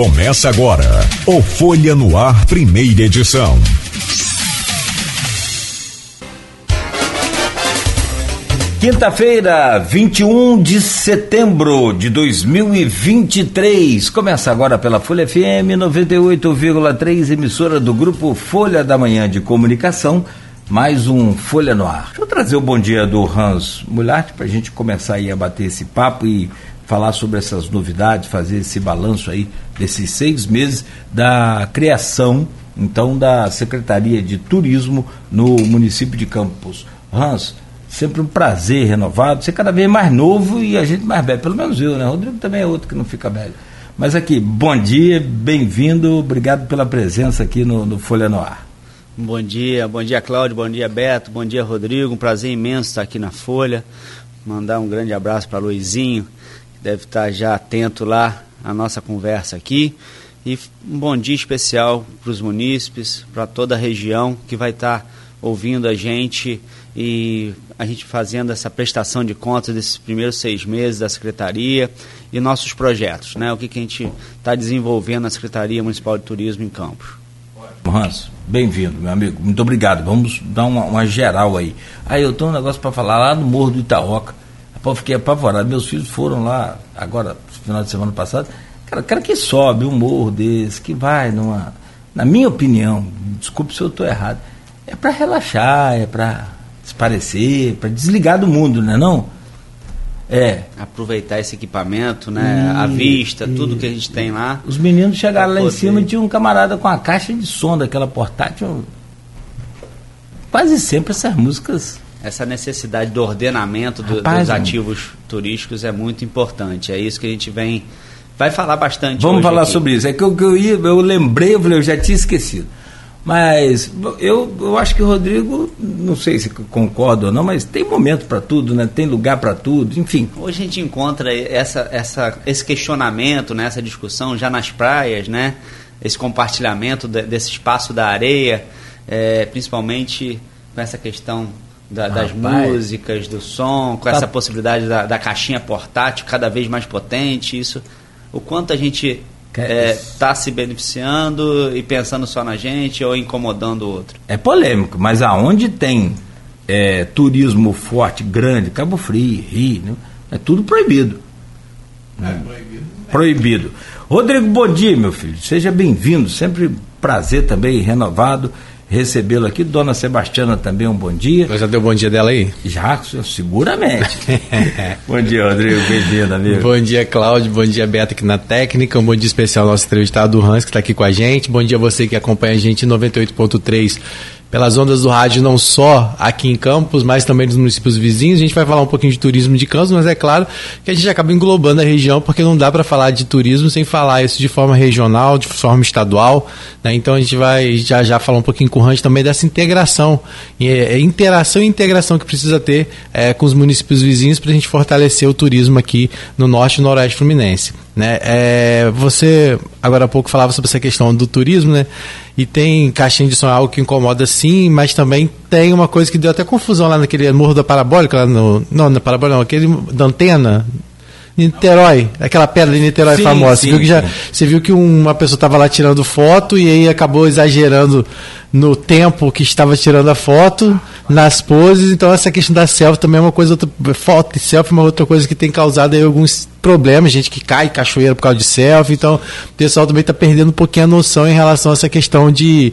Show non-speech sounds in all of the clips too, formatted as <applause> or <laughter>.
Começa agora o Folha no Ar, primeira edição. Quinta-feira, 21 de setembro de 2023. Começa agora pela Folha FM 98,3, emissora do grupo Folha da Manhã de Comunicação. Mais um Folha no Ar. Deixa eu trazer o bom dia do Hans Mulart para a gente começar aí a bater esse papo e falar sobre essas novidades, fazer esse balanço aí desses seis meses da criação, então, da Secretaria de Turismo no município de Campos. Hans, sempre um prazer renovado, você cada vez mais novo e a gente mais velho, pelo menos eu, né? Rodrigo também é outro que não fica velho. Mas aqui, bom dia, bem-vindo, obrigado pela presença aqui no, no Folha no Ar. Bom dia, bom dia Cláudio, bom dia Beto, bom dia Rodrigo, um prazer imenso estar aqui na Folha. Mandar um grande abraço para Luizinho, deve estar já atento lá à nossa conversa aqui. E um bom dia especial para os munícipes, para toda a região que vai estar ouvindo a gente e a gente fazendo essa prestação de contas desses primeiros seis meses da Secretaria e nossos projetos, né? O que, que a gente está desenvolvendo na Secretaria Municipal de Turismo em Campos. Hans, bem-vindo, meu amigo. Muito obrigado. Vamos dar uma, uma geral aí. Aí eu tenho um negócio para falar lá no Morro do Itaoca. Pô, fiquei apavorado. Meus filhos foram lá agora, final de semana passado. Cara, cara que sobe um morro desse, que vai numa. Na minha opinião, desculpe se eu estou errado, é para relaxar, é para parecer, para desligar do mundo, não é não? É. Aproveitar esse equipamento, né? E, a vista, e, tudo que a gente tem lá. Os meninos chegaram lá poder. em cima e tinha um camarada com a caixa de som daquela portátil. Quase sempre essas músicas. Essa necessidade do ordenamento do, Rapaz, dos ativos turísticos é muito importante. É isso que a gente vem. Vai falar bastante. Vamos falar aqui. sobre isso. É que eu, eu, ia, eu lembrei, eu falei, eu já tinha esquecido. Mas eu, eu acho que o Rodrigo, não sei se concorda ou não, mas tem momento para tudo, né? tem lugar para tudo, enfim. Hoje a gente encontra essa, essa, esse questionamento, né? essa discussão já nas praias, né? esse compartilhamento de, desse espaço da areia, é, principalmente com essa questão da, das músicas, do som, com tá. essa possibilidade da, da caixinha portátil cada vez mais potente, isso, o quanto a gente está é, tá se beneficiando e pensando só na gente ou incomodando o outro? É polêmico, mas aonde tem é, turismo forte, grande, Cabo Frio, Rio, né? é tudo proibido. É proibido. Proibido. Rodrigo, bom dia, meu filho. Seja bem-vindo. Sempre prazer também renovado recebê-lo aqui. Dona Sebastiana também, um bom dia. Já deu bom dia dela aí? Já, seguramente. <laughs> bom dia, Rodrigo. Bem-vindo, amigo. Bom dia, Cláudio. Bom dia, Beto, aqui na técnica. Um bom dia especial ao nosso entrevistado, Hans, que está aqui com a gente. Bom dia a você que acompanha a gente em 98.3 pelas ondas do rádio, não só aqui em Campos, mas também nos municípios vizinhos. A gente vai falar um pouquinho de turismo de Campos, mas é claro que a gente acaba englobando a região, porque não dá para falar de turismo sem falar isso de forma regional, de forma estadual. Né? Então a gente vai já já falar um pouquinho com o Range também dessa integração, é, interação e integração que precisa ter é, com os municípios vizinhos para a gente fortalecer o turismo aqui no norte e noroeste fluminense. Né? É, você agora há pouco falava sobre essa questão do turismo, né? E tem caixinha de som é algo que incomoda sim, mas também tem uma coisa que deu até confusão lá naquele morro da parabólica, lá no. Não, na parabólica não, aquele da antena. Niterói, aquela pedra de Niterói sim, famosa. Sim, você, viu que já, você viu que uma pessoa estava lá tirando foto e aí acabou exagerando no tempo que estava tirando a foto, nas poses. Então, essa questão da selfie também é uma coisa, outra, foto e selfie é uma outra coisa que tem causado aí alguns problemas, gente que cai cachoeira por causa de selfie. Então, o pessoal também está perdendo um pouquinho a noção em relação a essa questão de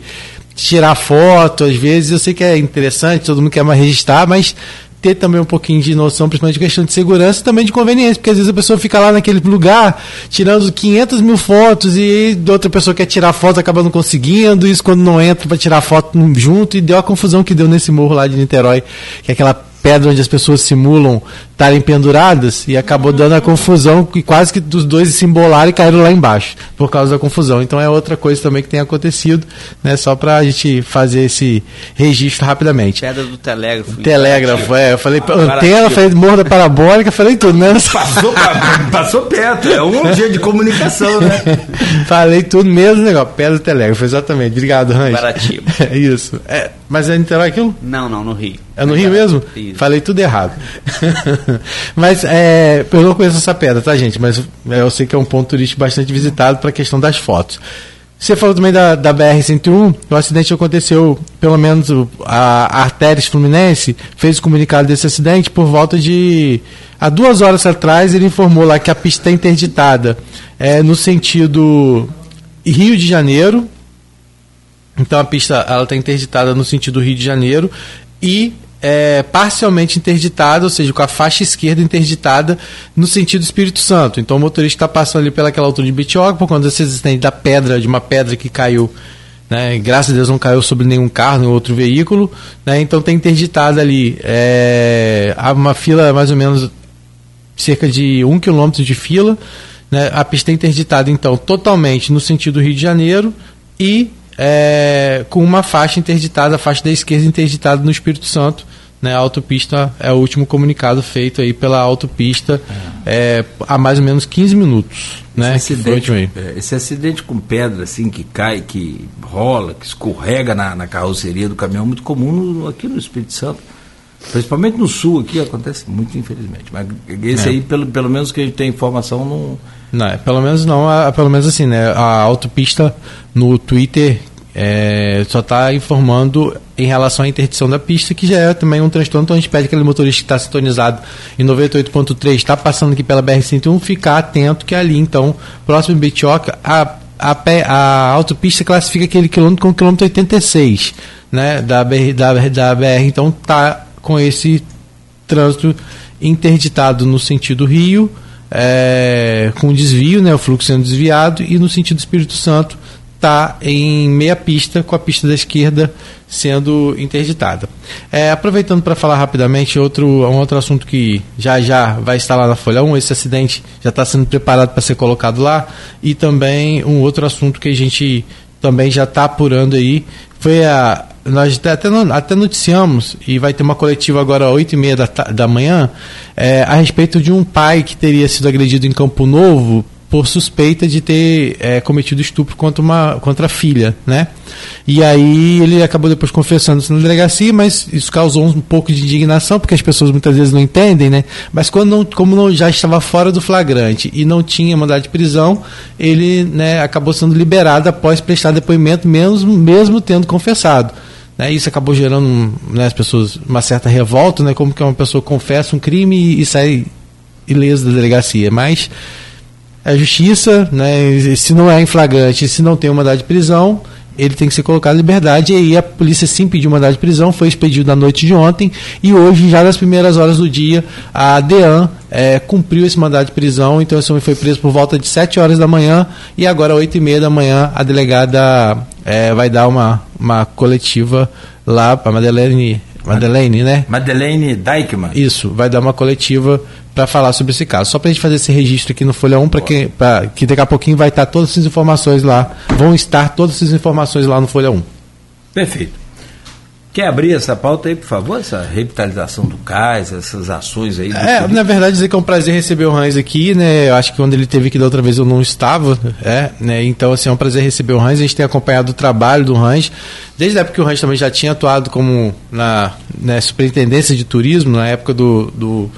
tirar foto. Às vezes, eu sei que é interessante, todo mundo quer mais registrar, mas ter também um pouquinho de noção, principalmente de questão de segurança e também de conveniência, porque às vezes a pessoa fica lá naquele lugar tirando 500 mil fotos e outra pessoa quer tirar foto acaba não conseguindo, isso quando não entra para tirar foto junto e deu a confusão que deu nesse morro lá de Niterói, que é aquela pedra onde as pessoas simulam estarem penduradas e acabou dando a confusão que quase que dos dois se embolaram e caíram lá embaixo por causa da confusão. Então é outra coisa também que tem acontecido, né? Só para a gente fazer esse registro rapidamente. Pedra do telégrafo. Telégrafo, é. Eu falei ah, antena, falei morro da parabólica, falei tudo, né? Passou, passou perto, é um dia de comunicação, né? <laughs> falei tudo mesmo negócio. Pedra do telégrafo, exatamente. Obrigado, Range. Baratiba. <laughs> É isso. É, mas é Niterói aquilo? Não, não, no Rio. É no Rio mesmo? Isso. Falei tudo errado. <laughs> <laughs> mas é, eu não conheço essa pedra, tá, gente? Mas eu sei que é um ponto turístico bastante visitado para a questão das fotos. Você falou também da, da BR-101, o acidente aconteceu, pelo menos a, Artérias Fluminense fez o comunicado desse acidente por volta de. Há duas horas atrás ele informou lá que a pista está interditada é, no sentido Rio de Janeiro. Então a pista está interditada no sentido Rio de Janeiro e é, parcialmente interditada, ou seja, com a faixa esquerda interditada no sentido Espírito Santo. Então o motorista está passando ali pelaquela altura de Betioga, por conta desse da pedra, de uma pedra que caiu, né, graças a Deus não caiu sobre nenhum carro, nenhum outro veículo, né, então tem interditada ali é, uma fila mais ou menos cerca de um quilômetro de fila, né, a pista é interditada então totalmente no sentido Rio de Janeiro e é, com uma faixa interditada, a faixa da esquerda interditada no Espírito Santo. Né, a autopista é o último comunicado feito aí pela autopista é. É, há mais ou menos 15 minutos. Né, esse, acidente, é, esse acidente com pedra assim que cai, que rola, que escorrega na, na carroceria do caminhão é muito comum no, aqui no Espírito Santo. Principalmente no sul aqui acontece muito, infelizmente. Mas esse é. aí, pelo, pelo menos que a gente tem informação, não. Não, é, pelo menos não, a, pelo menos assim, né? A autopista no Twitter é, só está informando em relação à interdição da pista, que já é também um transtorno, então a gente pede aquele motorista que está sintonizado em 98.3, está passando aqui pela BR-101, ficar atento que ali, então, próximo de Betioca, a, a, a autopista classifica aquele quilômetro como quilômetro 86, né, da BR, da, da BR, então está com esse trânsito interditado no sentido Rio, é, com desvio, né, o fluxo sendo desviado, e no sentido Espírito Santo está em meia pista, com a pista da esquerda sendo interditada. É, aproveitando para falar rapidamente, outro, um outro assunto que já já vai estar lá na Folha 1, esse acidente já está sendo preparado para ser colocado lá, e também um outro assunto que a gente também já está apurando aí, foi a. Nós até, até noticiamos, e vai ter uma coletiva agora às 8 e meia da, da manhã, é, a respeito de um pai que teria sido agredido em Campo Novo por suspeita de ter é, cometido estupro contra, uma, contra a filha, né? E aí ele acabou depois confessando isso na delegacia, mas isso causou um pouco de indignação, porque as pessoas muitas vezes não entendem, né? Mas quando não, como não, já estava fora do flagrante e não tinha mandado de prisão, ele né, acabou sendo liberado após prestar depoimento, mesmo, mesmo tendo confessado. Né? Isso acabou gerando né, as pessoas uma certa revolta, né? Como que uma pessoa confessa um crime e, e sai ilesa da delegacia. Mas a justiça, né, se não é em flagrante, se não tem uma mandado de prisão, ele tem que ser colocado em liberdade. E aí a polícia sim pediu mandado de prisão, foi expedido na noite de ontem. E hoje, já nas primeiras horas do dia, a DEAN é, cumpriu esse mandado de prisão. Então esse homem foi preso por volta de 7 horas da manhã. E agora, às 8 e meia da manhã, a delegada é, vai dar uma, uma coletiva lá para Madeleine. Madeleine, né? Madeleine Deichmann. Isso, vai dar uma coletiva para falar sobre esse caso. Só para a gente fazer esse registro aqui no Folha 1, para que, que daqui a pouquinho vai estar todas essas informações lá, vão estar todas essas informações lá no Folha 1. Perfeito. Quer abrir essa pauta aí, por favor? Essa revitalização do cais, essas ações aí? É, na verdade, dizer que é um prazer receber o Hans aqui, né? Eu acho que quando ele teve aqui da outra vez eu não estava, é, né? Então, assim, é um prazer receber o Hans. A gente tem acompanhado o trabalho do Hans. Desde a época que o Hans também já tinha atuado como na né, superintendência de turismo, na época do, do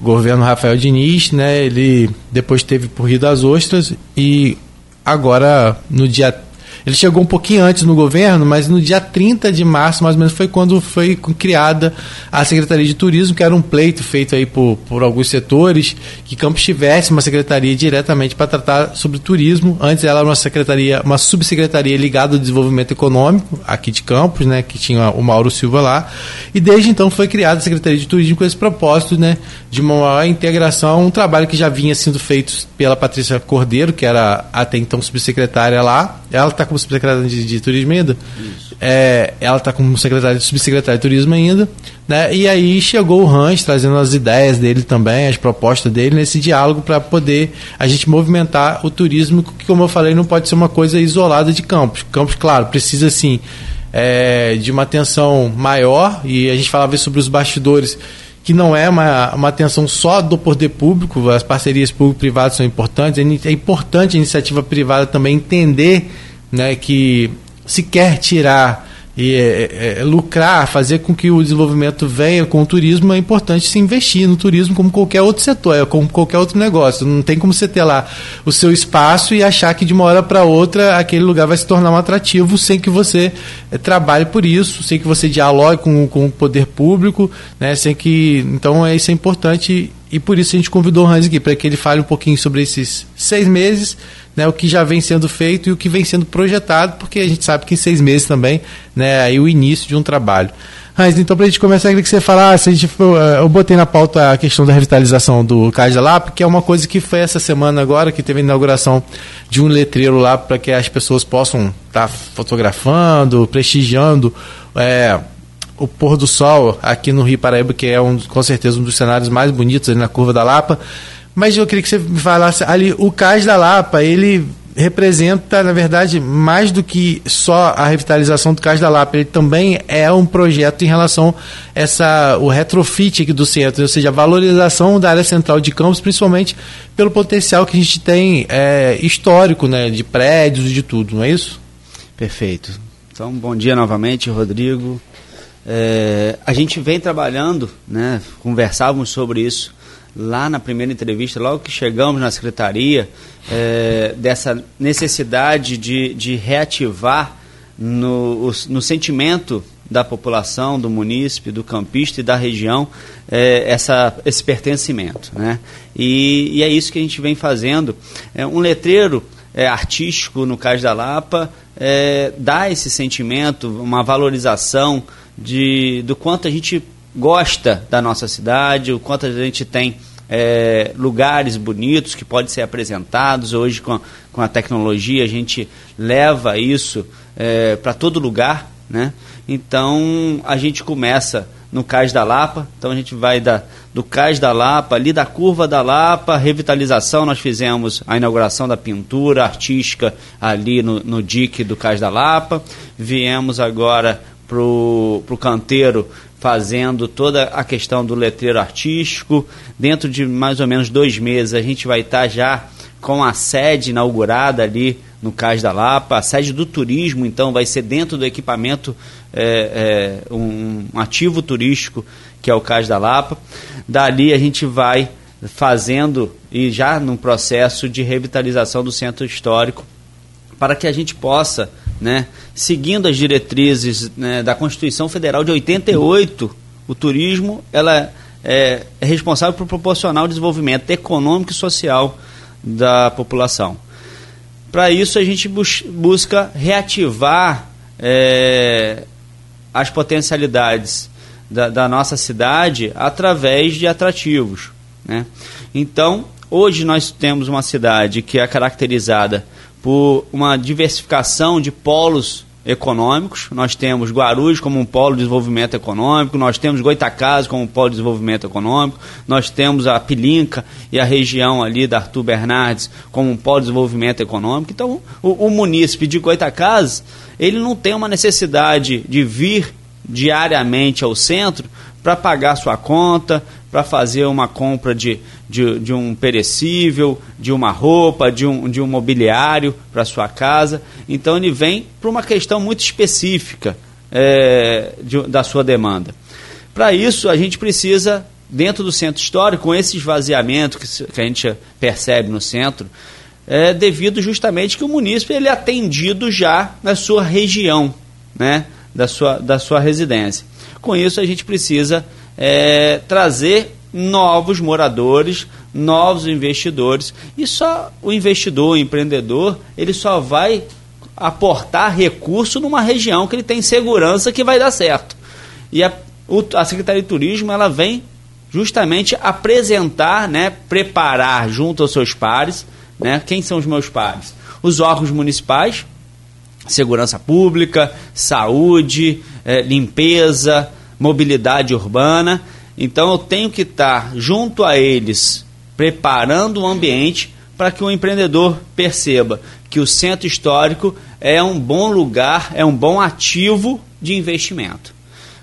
governo Rafael Diniz, né? Ele depois teve por Rio das Ostras e agora no dia ele chegou um pouquinho antes no governo, mas no dia 30 de março, mais ou menos, foi quando foi criada a Secretaria de Turismo, que era um pleito feito aí por, por alguns setores, que Campos tivesse uma secretaria diretamente para tratar sobre turismo. Antes ela era uma secretaria, uma subsecretaria ligada ao desenvolvimento econômico, aqui de Campos, né, que tinha o Mauro Silva lá. E desde então foi criada a Secretaria de Turismo com esse propósito, né, de uma maior integração, um trabalho que já vinha sendo feito pela Patrícia Cordeiro, que era até então subsecretária lá. Ela está como subsecretária de, de turismo ainda. É, ela está como secretária, subsecretária de turismo ainda. Né? E aí chegou o Hans trazendo as ideias dele também, as propostas dele nesse diálogo para poder a gente movimentar o turismo, que, como eu falei, não pode ser uma coisa isolada de Campos. Campos, claro, precisa sim é, de uma atenção maior, e a gente falava sobre os bastidores que não é uma, uma atenção só do poder público, as parcerias público-privadas são importantes, é, é importante a iniciativa privada também entender né, que se quer tirar e é, é, é, lucrar, fazer com que o desenvolvimento venha com o turismo, é importante se investir no turismo como qualquer outro setor, é como qualquer outro negócio. Não tem como você ter lá o seu espaço e achar que de uma hora para outra aquele lugar vai se tornar um atrativo sem que você é, trabalhe por isso, sem que você dialogue com, com o poder público, né, sem que. Então é, isso é importante e por isso a gente convidou o Hans aqui, para que ele fale um pouquinho sobre esses seis meses, né, o que já vem sendo feito e o que vem sendo projetado, porque a gente sabe que em seis meses também né, aí o início de um trabalho. Hans, então para a gente começar, eu queria que você falasse, a gente, eh, eu botei na pauta a questão da revitalização do Cais da Lapa, que é uma coisa que foi essa semana agora, que teve a inauguração de um letreiro lá para que as pessoas possam estar tá fotografando, prestigiando é, o pôr do sol aqui no Rio Paraíba, que é um, com certeza um dos cenários mais bonitos ali na Curva da Lapa. Mas eu queria que você me falasse ali, o Cais da Lapa, ele representa, na verdade, mais do que só a revitalização do Cais da Lapa, ele também é um projeto em relação essa, o retrofit aqui do centro, ou seja, a valorização da área central de Campos, principalmente pelo potencial que a gente tem é, histórico, né, de prédios e de tudo, não é isso? Perfeito. Então, bom dia novamente, Rodrigo. É, a gente vem trabalhando, né, conversávamos sobre isso lá na primeira entrevista, logo que chegamos na secretaria, é, dessa necessidade de, de reativar no, no sentimento da população, do munícipe, do campista e da região é, essa, esse pertencimento. Né? E, e, é isso que a gente vem fazendo. É, um letreiro é, artístico, no Cais da Lapa, é, dá esse sentimento, uma valorização de, do quanto a gente gosta da nossa cidade, o quanto a gente tem é, lugares bonitos que podem ser apresentados. Hoje, com a, com a tecnologia, a gente leva isso é, para todo lugar. Né? Então, a gente começa no Cais da Lapa. Então, a gente vai da, do Cais da Lapa, ali da Curva da Lapa, revitalização. Nós fizemos a inauguração da pintura artística ali no, no dique do Cais da Lapa. Viemos agora pro, pro canteiro fazendo toda a questão do letreiro artístico. Dentro de mais ou menos dois meses a gente vai estar tá já com a sede inaugurada ali no Cais da Lapa. A sede do turismo, então, vai ser dentro do equipamento é, é, um ativo turístico que é o Cais da Lapa. Dali a gente vai fazendo e já no processo de revitalização do centro histórico para que a gente possa né, seguindo as diretrizes né, da Constituição Federal de 88, o turismo ela é, é responsável por proporcionar o desenvolvimento econômico e social da população. Para isso, a gente bus busca reativar é, as potencialidades da, da, nossa cidade através de atrativos. Né? Então, hoje nós temos uma cidade que é caracterizada por uma diversificação de polos econômicos. Nós temos Guarulhos como um polo de desenvolvimento econômico, nós temos Goitacazes como um polo de desenvolvimento econômico, nós temos a Pilinca e a região ali da Arthur Bernardes como um polo de desenvolvimento econômico. Então, o, o munícipe de Goitacazes, ele não tem uma necessidade de vir diariamente ao centro para pagar sua conta, para fazer uma compra de, de, de, um perecível, de uma roupa, de um, de um mobiliário para sua casa. Então ele vem para uma questão muito específica é, de, da sua demanda. Para isso, a gente precisa, dentro do centro histórico, com esse esvaziamento que, que a gente percebe no centro, é devido justamente que o município ele é atendido já na sua região, né, da, sua, da sua residência. Com isso, a gente precisa é, trazer novos moradores, novos investidores. E só o investidor, o empreendedor, ele só vai aportar recurso numa região que ele tem segurança que vai dar certo. E a, o, a Secretaria de Turismo ela vem justamente apresentar, né, preparar junto aos seus pares, né, quem são os meus pares? Os órgãos municipais, segurança pública, saúde, é, limpeza, mobilidade urbana. Então eu tenho que estar junto a eles, preparando o ambiente para que o empreendedor perceba que o centro histórico é um bom lugar, é um bom ativo de investimento.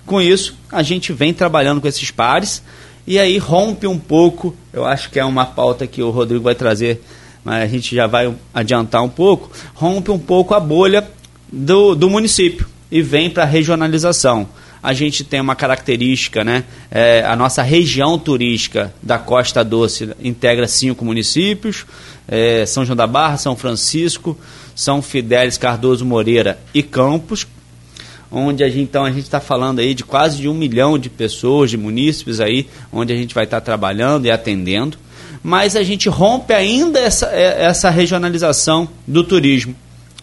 Com isso, a gente vem trabalhando com esses pares e aí rompe um pouco, eu acho que é uma pauta que o Rodrigo vai trazer, mas a gente já vai adiantar um pouco, rompe um pouco a bolha do, do município. E vem para a regionalização. A gente tem uma característica, né? É, a nossa região turística da Costa Doce integra cinco municípios: é, São João da Barra, São Francisco, São Fidélis, Cardoso Moreira e Campos, onde a gente, então a gente está falando aí de quase de um milhão de pessoas, de munícipes aí, onde a gente vai estar tá trabalhando e atendendo. Mas a gente rompe ainda essa, é, essa regionalização do turismo.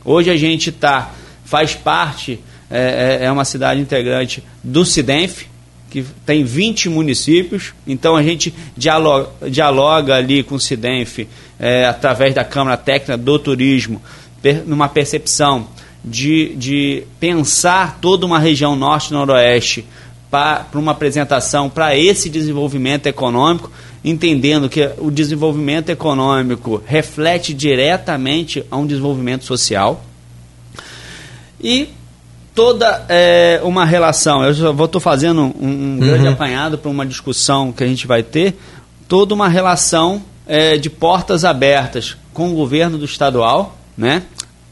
Hoje a gente tá, faz parte, é, é, é uma cidade integrante do CIDENF, que tem 20 municípios, então a gente dialoga, dialoga ali com o CIDENF é, através da Câmara Técnica do Turismo, per, numa percepção de, de pensar toda uma região norte-noroeste para uma apresentação para esse desenvolvimento econômico, entendendo que o desenvolvimento econômico reflete diretamente a um desenvolvimento social. E toda é, uma relação, eu vou estou fazendo um, um uhum. grande apanhado para uma discussão que a gente vai ter, toda uma relação é, de portas abertas com o governo do estadual, né?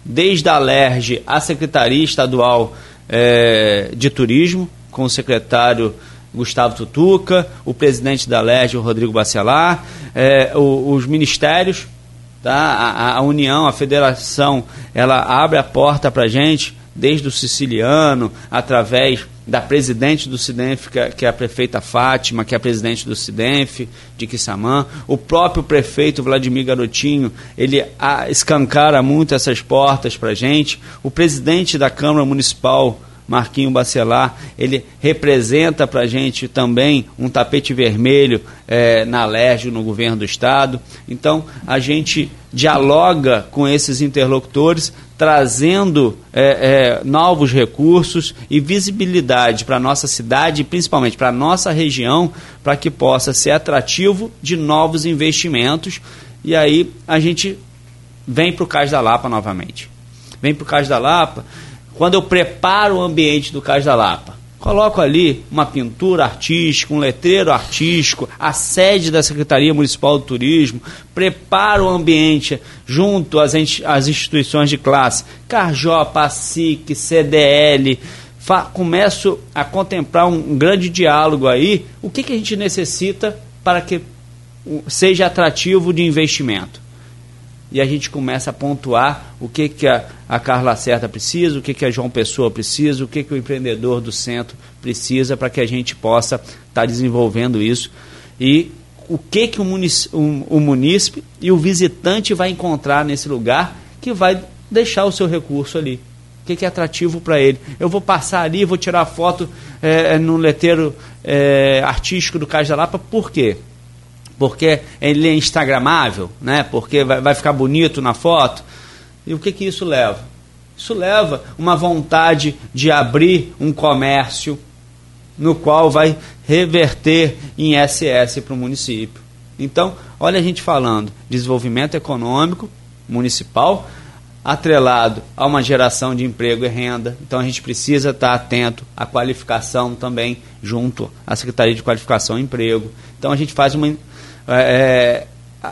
desde a LERJ à Secretaria Estadual é, de Turismo, com o secretário Gustavo Tutuca, o presidente da LERJ, o Rodrigo Bacelar, o, os ministérios, tá? A, a, União, a Federação, ela abre a porta para a gente, desde o siciliano, através da presidente do SIDENF, que é, que é a prefeita Fátima, que é a presidente do SIDENF, de Quissamã. O próprio prefeito Vladimir Garotinho, ele a, escancara muito essas portas para a gente. O presidente da Câmara Municipal, Marquinho Bacelar, ele representa para a gente também um tapete vermelho é, na LERJ, no governo do Estado. Então, a gente dialoga com esses interlocutores, trazendo é, é, novos recursos e visibilidade para a nossa cidade principalmente para a nossa região, para que possa ser atrativo de novos investimentos. E aí a gente vem para o Cais da Lapa novamente. Vem para o Cais da Lapa quando eu preparo o ambiente do Cais da Lapa, coloco ali uma pintura artística, um letreiro artístico, a sede da Secretaria Municipal do Turismo, preparo o ambiente junto às, às instituições de classe, Carjó, PASIC, CDL, começo a contemplar um, um grande diálogo aí, o que, que a gente necessita para que seja atrativo de investimento e a gente começa a pontuar o que, que a, a Carla Certa precisa, o que, que a João Pessoa precisa, o que, que o empreendedor do centro precisa para que a gente possa estar tá desenvolvendo isso e o que, que o, munícipe, o, o munícipe e o visitante vai encontrar nesse lugar que vai deixar o seu recurso ali. O que, que é atrativo para ele? Eu vou passar ali, vou tirar foto é, no letreiro é, artístico do Cais da Lapa, por quê? Porque ele é instagramável, né? porque vai, vai ficar bonito na foto. E o que, que isso leva? Isso leva uma vontade de abrir um comércio no qual vai reverter em SS para o município. Então, olha a gente falando, desenvolvimento econômico municipal atrelado a uma geração de emprego e renda. Então a gente precisa estar atento à qualificação também junto à Secretaria de Qualificação e Emprego. Então a gente faz uma é, é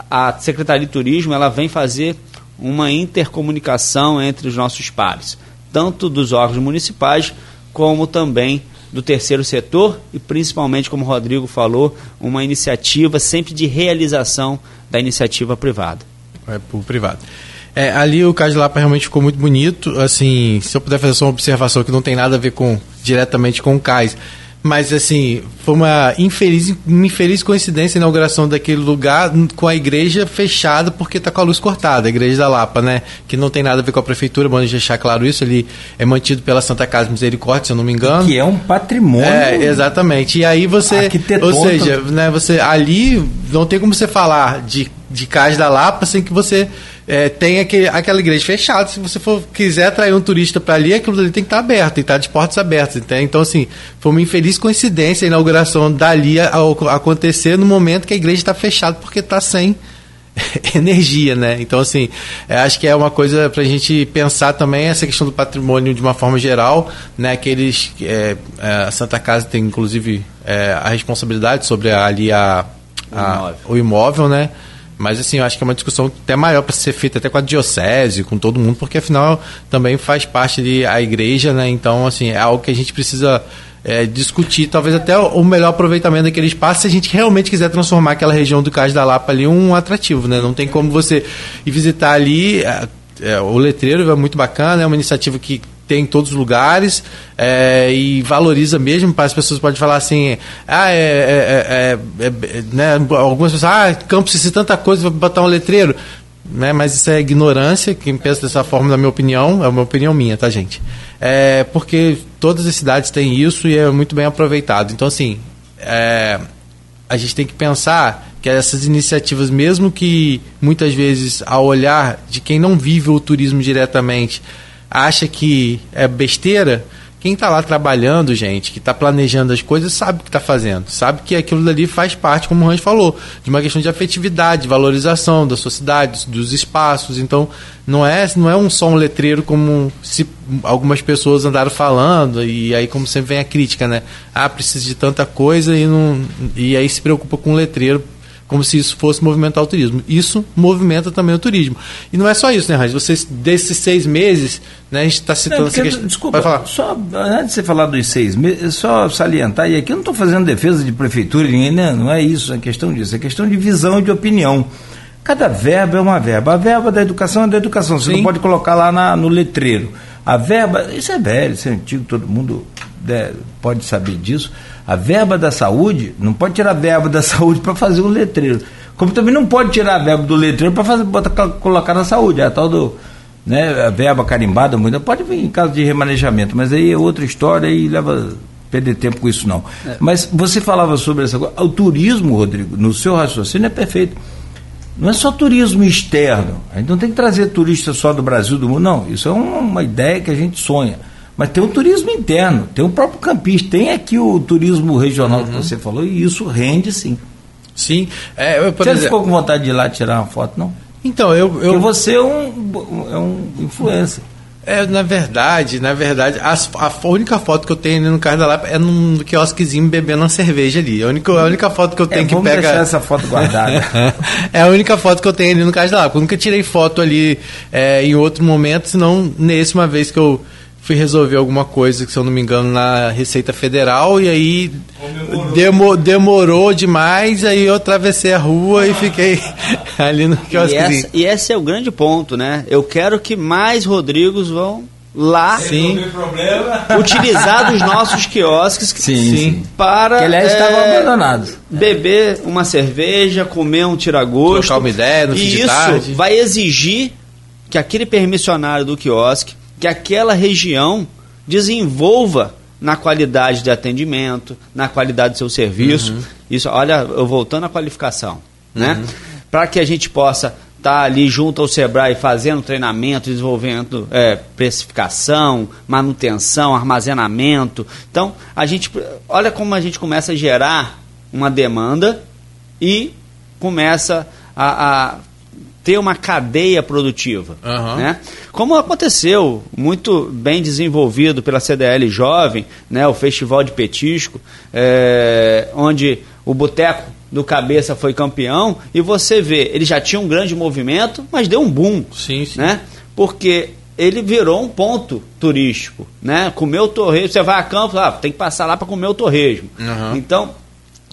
a Secretaria de Turismo ela vem fazer uma intercomunicação entre os nossos pares, tanto dos órgãos municipais como também do terceiro setor e principalmente, como o Rodrigo falou, uma iniciativa sempre de realização da iniciativa privada. É, por privado. É, ali o Cais de Lapa realmente ficou muito bonito. Assim, se eu puder fazer só uma observação que não tem nada a ver com diretamente com o Cais, mas, assim, foi uma infeliz, uma infeliz coincidência a inauguração daquele lugar com a igreja fechada porque está com a luz cortada, a igreja da Lapa, né? Que não tem nada a ver com a prefeitura, bom deixar claro isso. Ele é mantido pela Santa Casa Misericórdia, se eu não me engano. Que é um patrimônio. É, exatamente. E aí você. Ou seja, né, você ali não tem como você falar de, de Casa da Lapa sem que você é, tem aquele, aquela igreja fechada. Se você for quiser atrair um turista para ali, aquilo ali tem que estar tá aberto, tem que estar tá de portas abertas. Entende? Então, assim, foi uma infeliz coincidência a inauguração dali ao, acontecer no momento que a igreja está fechada porque está sem <laughs> energia, né? Então, assim, é, acho que é uma coisa para a gente pensar também essa questão do patrimônio de uma forma geral, né? Que eles, é, é, a Santa Casa tem, inclusive, é, a responsabilidade sobre a, ali a, a, o, imóvel. o imóvel, né? Mas assim, eu acho que é uma discussão até maior para ser feita até com a diocese, com todo mundo, porque afinal também faz parte da igreja, né? Então, assim, é algo que a gente precisa é, discutir, talvez até o melhor aproveitamento daquele espaço, se a gente realmente quiser transformar aquela região do Cais da Lapa ali um atrativo, né? Não tem como você ir visitar ali. É, é, o letreiro é muito bacana, é uma iniciativa que tem em todos os lugares é, e valoriza mesmo. As pessoas podem falar assim, ah, é, é, é, é né? algumas pessoas, ah, Campos precisa tanta coisa, vou botar um letreiro. Né, mas isso é ignorância, quem pensa dessa forma, na minha opinião, é uma opinião minha, tá, gente? É porque todas as cidades têm isso e é muito bem aproveitado. Então, assim, é, a gente tem que pensar que essas iniciativas, mesmo que muitas vezes, ao olhar de quem não vive o turismo diretamente, acha que é besteira, quem está lá trabalhando, gente, que está planejando as coisas, sabe o que está fazendo. Sabe que aquilo dali faz parte, como o Hans falou, de uma questão de afetividade, de valorização da sociedade, dos espaços. Então, não é, não é um só um letreiro como se algumas pessoas andaram falando, e aí, como sempre, vem a crítica, né? Ah, precisa de tanta coisa e, não, e aí se preocupa com um letreiro como se isso fosse movimentar o turismo. Isso movimenta também o turismo. E não é só isso, né, Raiz? Vocês, desses seis meses, né, a gente está citando... Não, porque, questão... Desculpa, falar. só antes de você falar dos seis meses, só salientar, e aqui eu não estou fazendo defesa de prefeitura, né? não é isso, é questão disso, é questão de visão e de opinião. Cada verba é uma verba. A verba da educação é da educação. Você Sim. não pode colocar lá na, no letreiro. A verba, isso é velho, isso é antigo, todo mundo né, pode saber disso. A verba da saúde, não pode tirar a verba da <laughs> saúde para fazer um letreiro. Como também não pode tirar a verba do letreiro para colocar na saúde. É a tal do. Né, a verba carimbada, muita, pode vir em caso de remanejamento, mas aí é outra história e leva perder tempo com isso não. É. Mas você falava sobre essa coisa. O turismo, Rodrigo, no seu raciocínio é perfeito. Não é só turismo externo. A gente não tem que trazer turista só do Brasil, do mundo, não. Isso é uma ideia que a gente sonha. Mas tem o turismo interno, tem o próprio campista, tem aqui o turismo regional uhum. que você falou, e isso rende sim. Sim. É, eu, você exemplo... ficou com vontade de ir lá tirar uma foto, não? Então, eu. eu... Porque você é um, é um influencer. É, na verdade, na verdade, as, a única foto que eu tenho ali no carro da Lapa é num quiosquezinho bebendo uma cerveja ali. A única, a única foto que eu é, tenho é, que pega. deixar essa foto guardada. <laughs> é a única foto que eu tenho ali no carro da Lapa. Eu nunca tirei foto ali é, em outro momento, senão nesse uma vez que eu fui resolver alguma coisa, que se eu não me engano, na Receita Federal, e aí demorou, demorou demais, aí eu atravessei a rua e fiquei <laughs> ali no quiosquezinho. E, e esse é o grande ponto, né? Eu quero que mais Rodrigos vão lá sim. <laughs> utilizar dos nossos quiosques sim, sim. para que aliás é, estavam abandonados beber uma cerveja comer um tiragosto trocar uma ideia no e isso tarde. vai exigir que aquele permissionário do quiosque que aquela região desenvolva na qualidade de atendimento, na qualidade do seu serviço. Uhum. Isso, olha, eu voltando à qualificação, né? uhum. né? Para que a gente possa estar tá ali junto ao Sebrae fazendo treinamento, desenvolvendo é, precificação, manutenção, armazenamento. Então, a gente, olha como a gente começa a gerar uma demanda e começa a, a ter uma cadeia produtiva. Uhum. Né? Como aconteceu, muito bem desenvolvido pela CDL Jovem, né, o Festival de Petisco, é, onde o Boteco do Cabeça foi campeão, e você vê, ele já tinha um grande movimento, mas deu um boom. Sim, sim. Né? Porque ele virou um ponto turístico. Né? Comer o torresmo, você vai a campo, ah, tem que passar lá para comer o torresmo. Uhum. Então,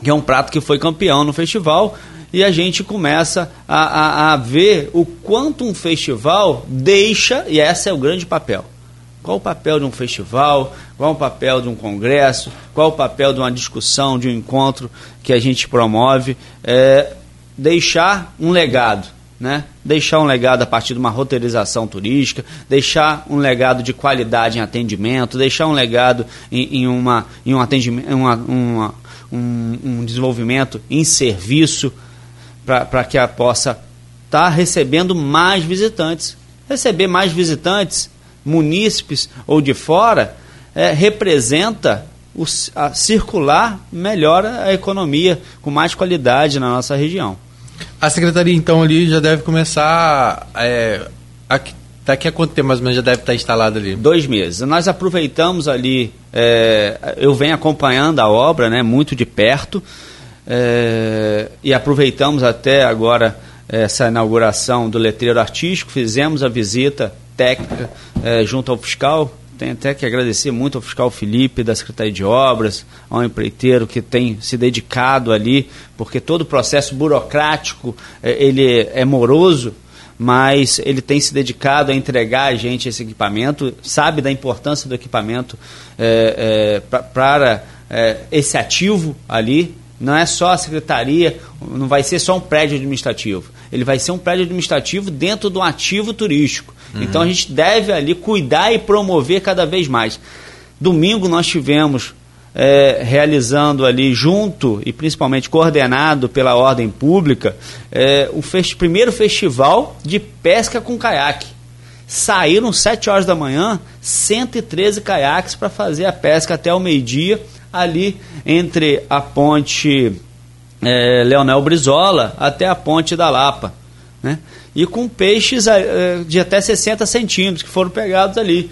que é um prato que foi campeão no festival e a gente começa a, a, a ver o quanto um festival deixa, e esse é o grande papel. Qual o papel de um festival? Qual o papel de um congresso? Qual o papel de uma discussão, de um encontro que a gente promove? É, deixar um legado, né? Deixar um legado a partir de uma roteirização turística, deixar um legado de qualidade em atendimento, deixar um legado em, em uma, em um atendimento, uma, uma, um, um desenvolvimento em serviço para que ela possa estar tá recebendo mais visitantes. Receber mais visitantes, munícipes ou de fora, é, representa o, a, circular melhora a economia com mais qualidade na nossa região. A secretaria, então, ali já deve começar. É, a, daqui a quanto tempo mais ou menos já deve estar instalada ali? Dois meses. Nós aproveitamos ali, é, eu venho acompanhando a obra né, muito de perto é, e aproveitamos até agora essa inauguração do letreiro artístico, fizemos a visita técnica é, junto ao fiscal. Tenho até que agradecer muito ao fiscal Felipe da Secretaria de Obras, ao empreiteiro que tem se dedicado ali, porque todo o processo burocrático é, ele é moroso, mas ele tem se dedicado a entregar a gente esse equipamento, sabe da importância do equipamento é, é, para é, esse ativo ali. Não é só a secretaria, não vai ser só um prédio administrativo. Ele vai ser um prédio administrativo dentro de um ativo turístico. Uhum. Então a gente deve ali cuidar e promover cada vez mais. Domingo nós tivemos é, realizando ali junto e principalmente coordenado pela ordem pública é, o fest primeiro festival de pesca com caiaque. Saíram 7 horas da manhã 113 caiaques para fazer a pesca até o meio-dia ali entre a ponte é, Leonel Brizola até a ponte da Lapa. Né? E com peixes é, de até 60 centímetros que foram pegados ali.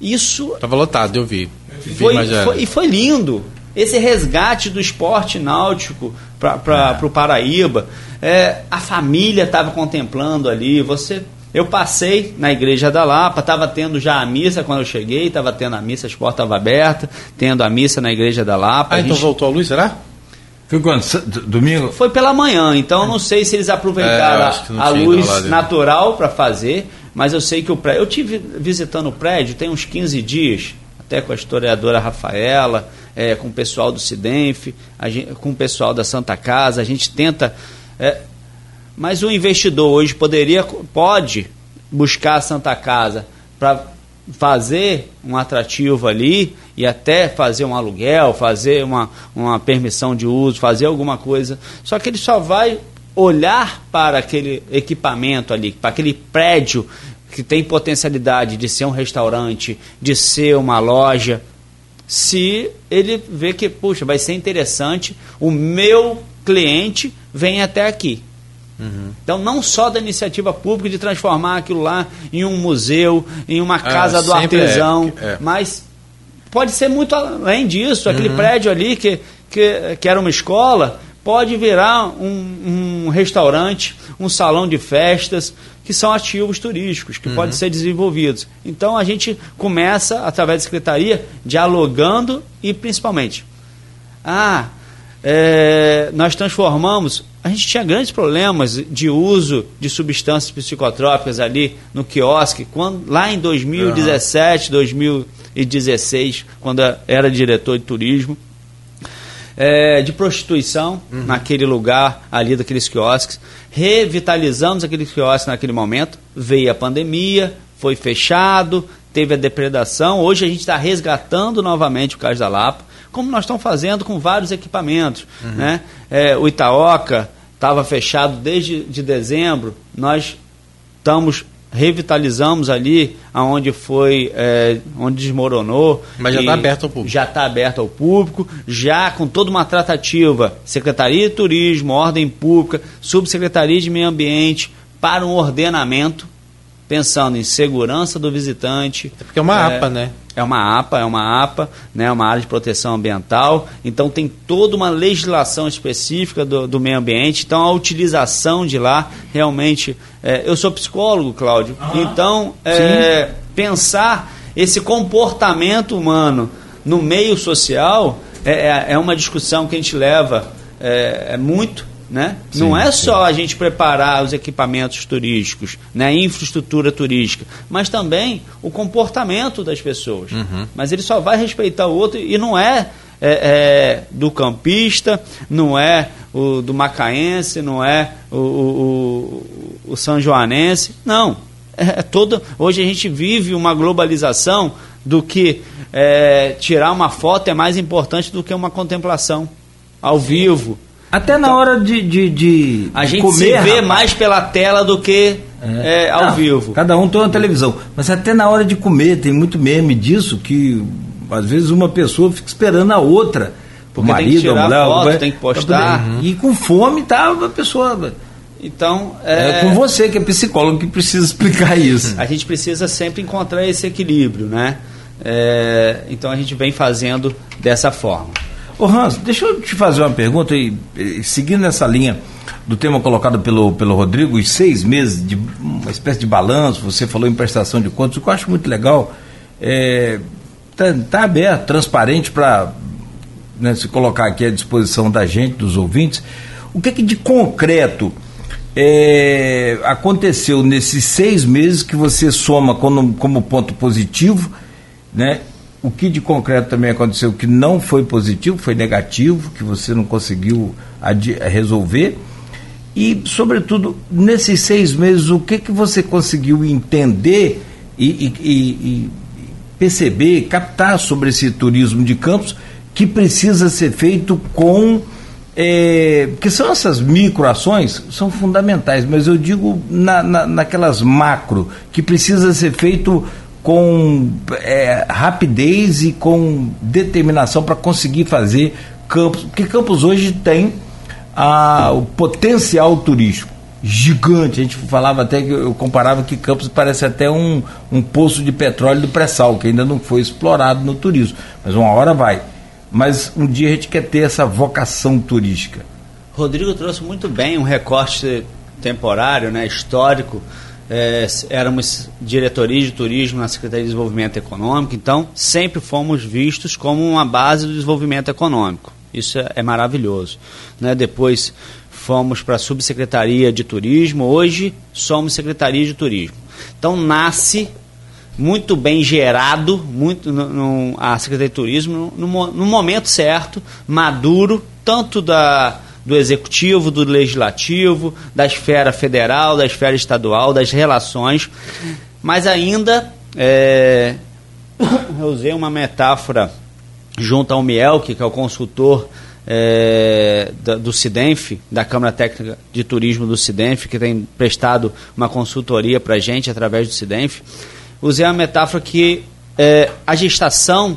Isso. Estava lotado, eu vi. Foi, foi, e foi lindo. Esse resgate do esporte náutico para o Paraíba. É, a família estava contemplando ali. Você eu passei na igreja da Lapa, estava tendo já a missa quando eu cheguei, estava tendo a missa, as portas estavam abertas, tendo a missa na igreja da Lapa. Ah, então voltou a luz, será? Foi quando? Domingo? Foi pela manhã, então eu não sei se eles aproveitaram é, a luz natural para fazer, mas eu sei que o prédio. Eu tive visitando o prédio tem uns 15 dias, até com a historiadora Rafaela, é, com o pessoal do Cidenf, gente, com o pessoal da Santa Casa, a gente tenta. É, mas o investidor hoje poderia, pode buscar a Santa Casa para fazer um atrativo ali e até fazer um aluguel, fazer uma, uma permissão de uso, fazer alguma coisa. Só que ele só vai olhar para aquele equipamento ali, para aquele prédio que tem potencialidade de ser um restaurante, de ser uma loja, se ele vê que, puxa, vai ser interessante, o meu cliente vem até aqui. Uhum. Então, não só da iniciativa pública de transformar aquilo lá em um museu, em uma casa do artesão, é, é. mas pode ser muito além disso. Aquele uhum. prédio ali que, que, que era uma escola pode virar um, um restaurante, um salão de festas, que são ativos turísticos, que uhum. podem ser desenvolvidos. Então, a gente começa, através da secretaria, dialogando e principalmente. Ah, é, nós transformamos a gente tinha grandes problemas de uso de substâncias psicotrópicas ali no quiosque, quando, lá em 2017, uhum. 2016, quando era diretor de turismo. É, de prostituição uhum. naquele lugar ali daqueles quiosques. Revitalizamos aqueles quiosques naquele momento. Veio a pandemia, foi fechado, teve a depredação. Hoje a gente está resgatando novamente o Cais da Lapa, como nós estamos fazendo com vários equipamentos. Uhum. Né? É, o Itaoca estava fechado desde de dezembro, nós estamos revitalizamos ali aonde foi é, onde desmoronou mas já está aberto ao público já está aberto ao público já com toda uma tratativa secretaria de turismo ordem pública subsecretaria de meio ambiente para um ordenamento pensando em segurança do visitante. É porque é uma é, APA, né? É uma APA, é uma APA, né, uma área de proteção ambiental. Então tem toda uma legislação específica do, do meio ambiente. Então a utilização de lá realmente. É, eu sou psicólogo, Cláudio. então é, pensar esse comportamento humano no meio social é, é, é uma discussão que a gente leva é, é muito né? Sim, não é sim. só a gente preparar os equipamentos turísticos, né? a infraestrutura turística, mas também o comportamento das pessoas. Uhum. Mas ele só vai respeitar o outro e não é, é, é do campista, não é o do macaense, não é o, o, o, o são joanense, não. É, é todo, hoje a gente vive uma globalização do que é, tirar uma foto é mais importante do que uma contemplação ao vivo até na hora de, de, de a gente comer, se vê rapaz. mais pela tela do que é. É, ao Não, vivo. Cada um tem uma televisão, mas até na hora de comer tem muito meme disso que às vezes uma pessoa fica esperando a outra, porque o marido, tem que tirar a mulher, foto, vai, tem que postar uhum. e com fome tá a pessoa então, é... é... com você que é psicólogo que precisa explicar isso. A gente precisa sempre encontrar esse equilíbrio, né? É... Então a gente vem fazendo dessa forma. Ô Hans, deixa eu te fazer uma pergunta e, e seguindo nessa linha do tema colocado pelo, pelo Rodrigo, os seis meses de uma espécie de balanço, você falou em prestação de contas, o que eu acho muito legal, é, tá, tá aberto, transparente para né, se colocar aqui à disposição da gente, dos ouvintes, o que, que de concreto é, aconteceu nesses seis meses que você soma como, como ponto positivo, né? O que de concreto também aconteceu que não foi positivo, foi negativo, que você não conseguiu resolver. E, sobretudo, nesses seis meses, o que, que você conseguiu entender e, e, e perceber, captar sobre esse turismo de campos que precisa ser feito com. É, que são essas microações, são fundamentais, mas eu digo na, na, naquelas macro, que precisa ser feito com é, rapidez e com determinação para conseguir fazer Campos, porque Campos hoje tem a, o potencial turístico gigante. A gente falava até que eu comparava que Campos parece até um, um poço de petróleo do pré-sal, que ainda não foi explorado no turismo. Mas uma hora vai. Mas um dia a gente quer ter essa vocação turística. Rodrigo trouxe muito bem um recorte temporário, né, histórico. É, éramos diretoria de turismo na Secretaria de Desenvolvimento Econômico, então sempre fomos vistos como uma base do desenvolvimento econômico. Isso é, é maravilhoso. Né? Depois fomos para a Subsecretaria de Turismo, hoje somos Secretaria de Turismo. Então nasce muito bem gerado, muito no, no, a Secretaria de Turismo no, no, momento certo, maduro, tanto da, do executivo, do legislativo, da esfera federal, da esfera estadual, das relações, mas ainda é, <coughs> eu usei uma metáfora junto ao Mielke, que é o consultor é, do Cidenf, da Câmara Técnica de Turismo do Cidenf, que tem prestado uma consultoria para a gente através do Cidenf usei a metáfora que é, a gestação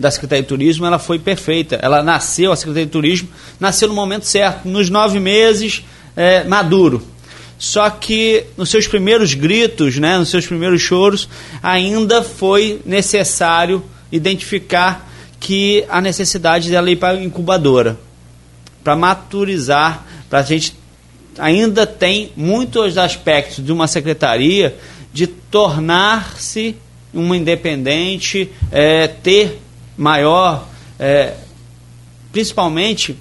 da Secretaria de Turismo ela foi perfeita. Ela nasceu, a Secretaria de Turismo nasceu no momento certo, nos nove meses, é, maduro. Só que nos seus primeiros gritos, né, nos seus primeiros choros, ainda foi necessário identificar que a necessidade dela ir para a incubadora, para maturizar, para a gente ainda tem muitos aspectos de uma secretaria de tornar-se uma independente, é, ter maior, é, principalmente,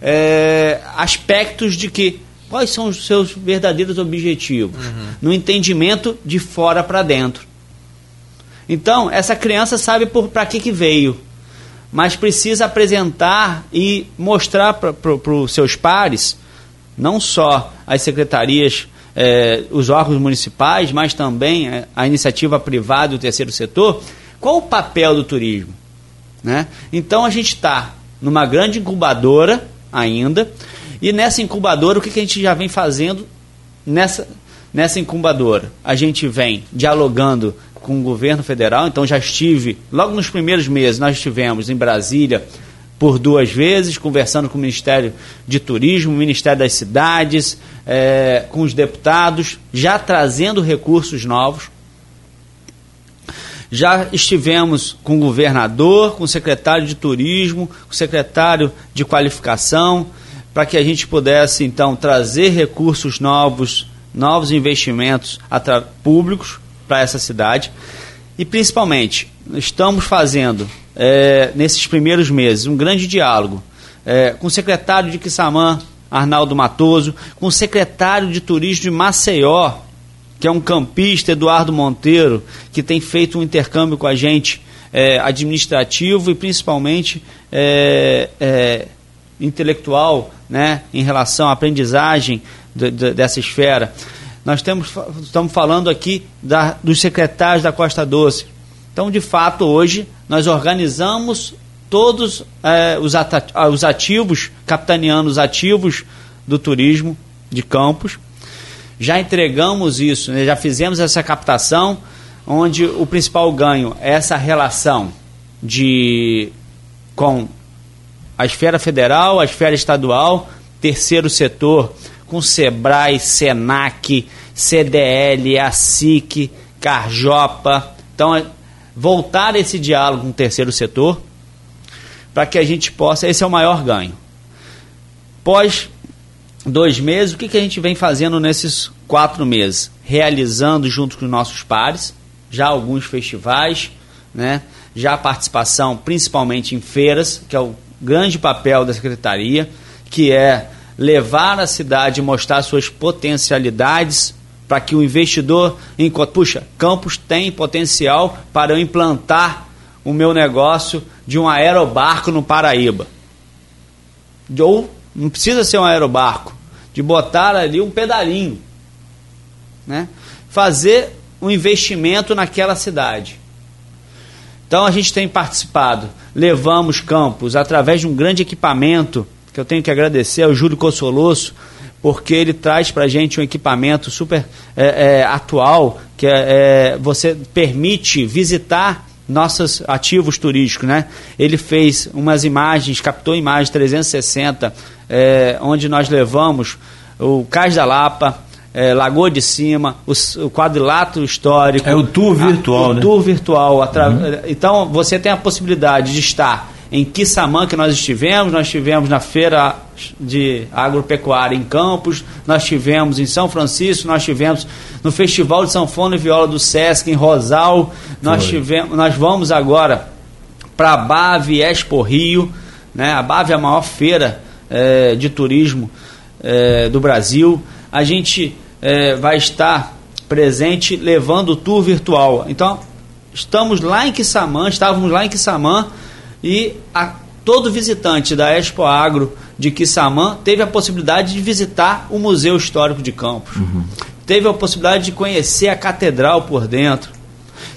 é, aspectos de que quais são os seus verdadeiros objetivos, uhum. no entendimento de fora para dentro. Então, essa criança sabe para que, que veio, mas precisa apresentar e mostrar para os seus pares, não só as secretarias é, os órgãos municipais, mas também é, a iniciativa privada e o terceiro setor, qual o papel do turismo? Né? Então a gente está numa grande incubadora ainda, e nessa incubadora, o que, que a gente já vem fazendo nessa, nessa incubadora? A gente vem dialogando com o governo federal, então já estive, logo nos primeiros meses, nós estivemos em Brasília por duas vezes, conversando com o Ministério de Turismo, Ministério das Cidades, é, com os deputados, já trazendo recursos novos. Já estivemos com o governador, com o secretário de Turismo, com o secretário de Qualificação, para que a gente pudesse, então, trazer recursos novos, novos investimentos públicos para essa cidade. E, principalmente, estamos fazendo é, nesses primeiros meses, um grande diálogo é, com o secretário de Quissamã, Arnaldo Matoso, com o secretário de Turismo de Maceió, que é um campista, Eduardo Monteiro, que tem feito um intercâmbio com a gente é, administrativo e principalmente é, é, intelectual né, em relação à aprendizagem de, de, dessa esfera. Nós temos, estamos falando aqui da, dos secretários da Costa Doce, então, de fato, hoje nós organizamos todos é, os, ah, os ativos, capitaneando os ativos do turismo de Campos. Já entregamos isso, né, já fizemos essa captação, onde o principal ganho é essa relação de com a esfera federal, a esfera estadual, terceiro setor, com SEBRAE, SENAC, CDL, ASIC, Carjopa. Então, voltar esse diálogo com o terceiro setor, para que a gente possa. Esse é o maior ganho. Pós dois meses, o que, que a gente vem fazendo nesses quatro meses? Realizando junto com os nossos pares, já alguns festivais, né? já a participação principalmente em feiras, que é o grande papel da secretaria, que é levar a cidade e mostrar suas potencialidades para que o investidor encontre, puxa, Campos tem potencial para eu implantar o meu negócio de um aerobarco no Paraíba. Ou não precisa ser um aerobarco, de botar ali um pedalinho, né? Fazer um investimento naquela cidade. Então a gente tem participado, levamos campos através de um grande equipamento que eu tenho que agradecer ao Júlio Cossolosso, porque ele traz para a gente um equipamento super é, é, atual, que é, é, você permite visitar nossos ativos turísticos, né? Ele fez umas imagens, captou imagens 360, é, onde nós levamos o Cais da Lapa, é, Lagoa de Cima, o, o, quadrilátero histórico. É o tour virtual, a, o né? tour virtual. Uhum. Então você tem a possibilidade de estar em Quissamã, que nós estivemos, nós estivemos na feira de agropecuária em Campos, nós estivemos em São Francisco, nós estivemos no Festival de Sanfona e Viola do Sesc em Rosal, nós, tivemos, nós vamos agora para a Bave Expo Rio, né? a Bave é a maior feira é, de turismo é, do Brasil, a gente é, vai estar presente levando o tour virtual. Então, estamos lá em Quissamã, estávamos lá em Quissamã e a, todo visitante da Expo Agro de Quissamã teve a possibilidade de visitar o Museu Histórico de Campos. Uhum. Teve a possibilidade de conhecer a catedral por dentro.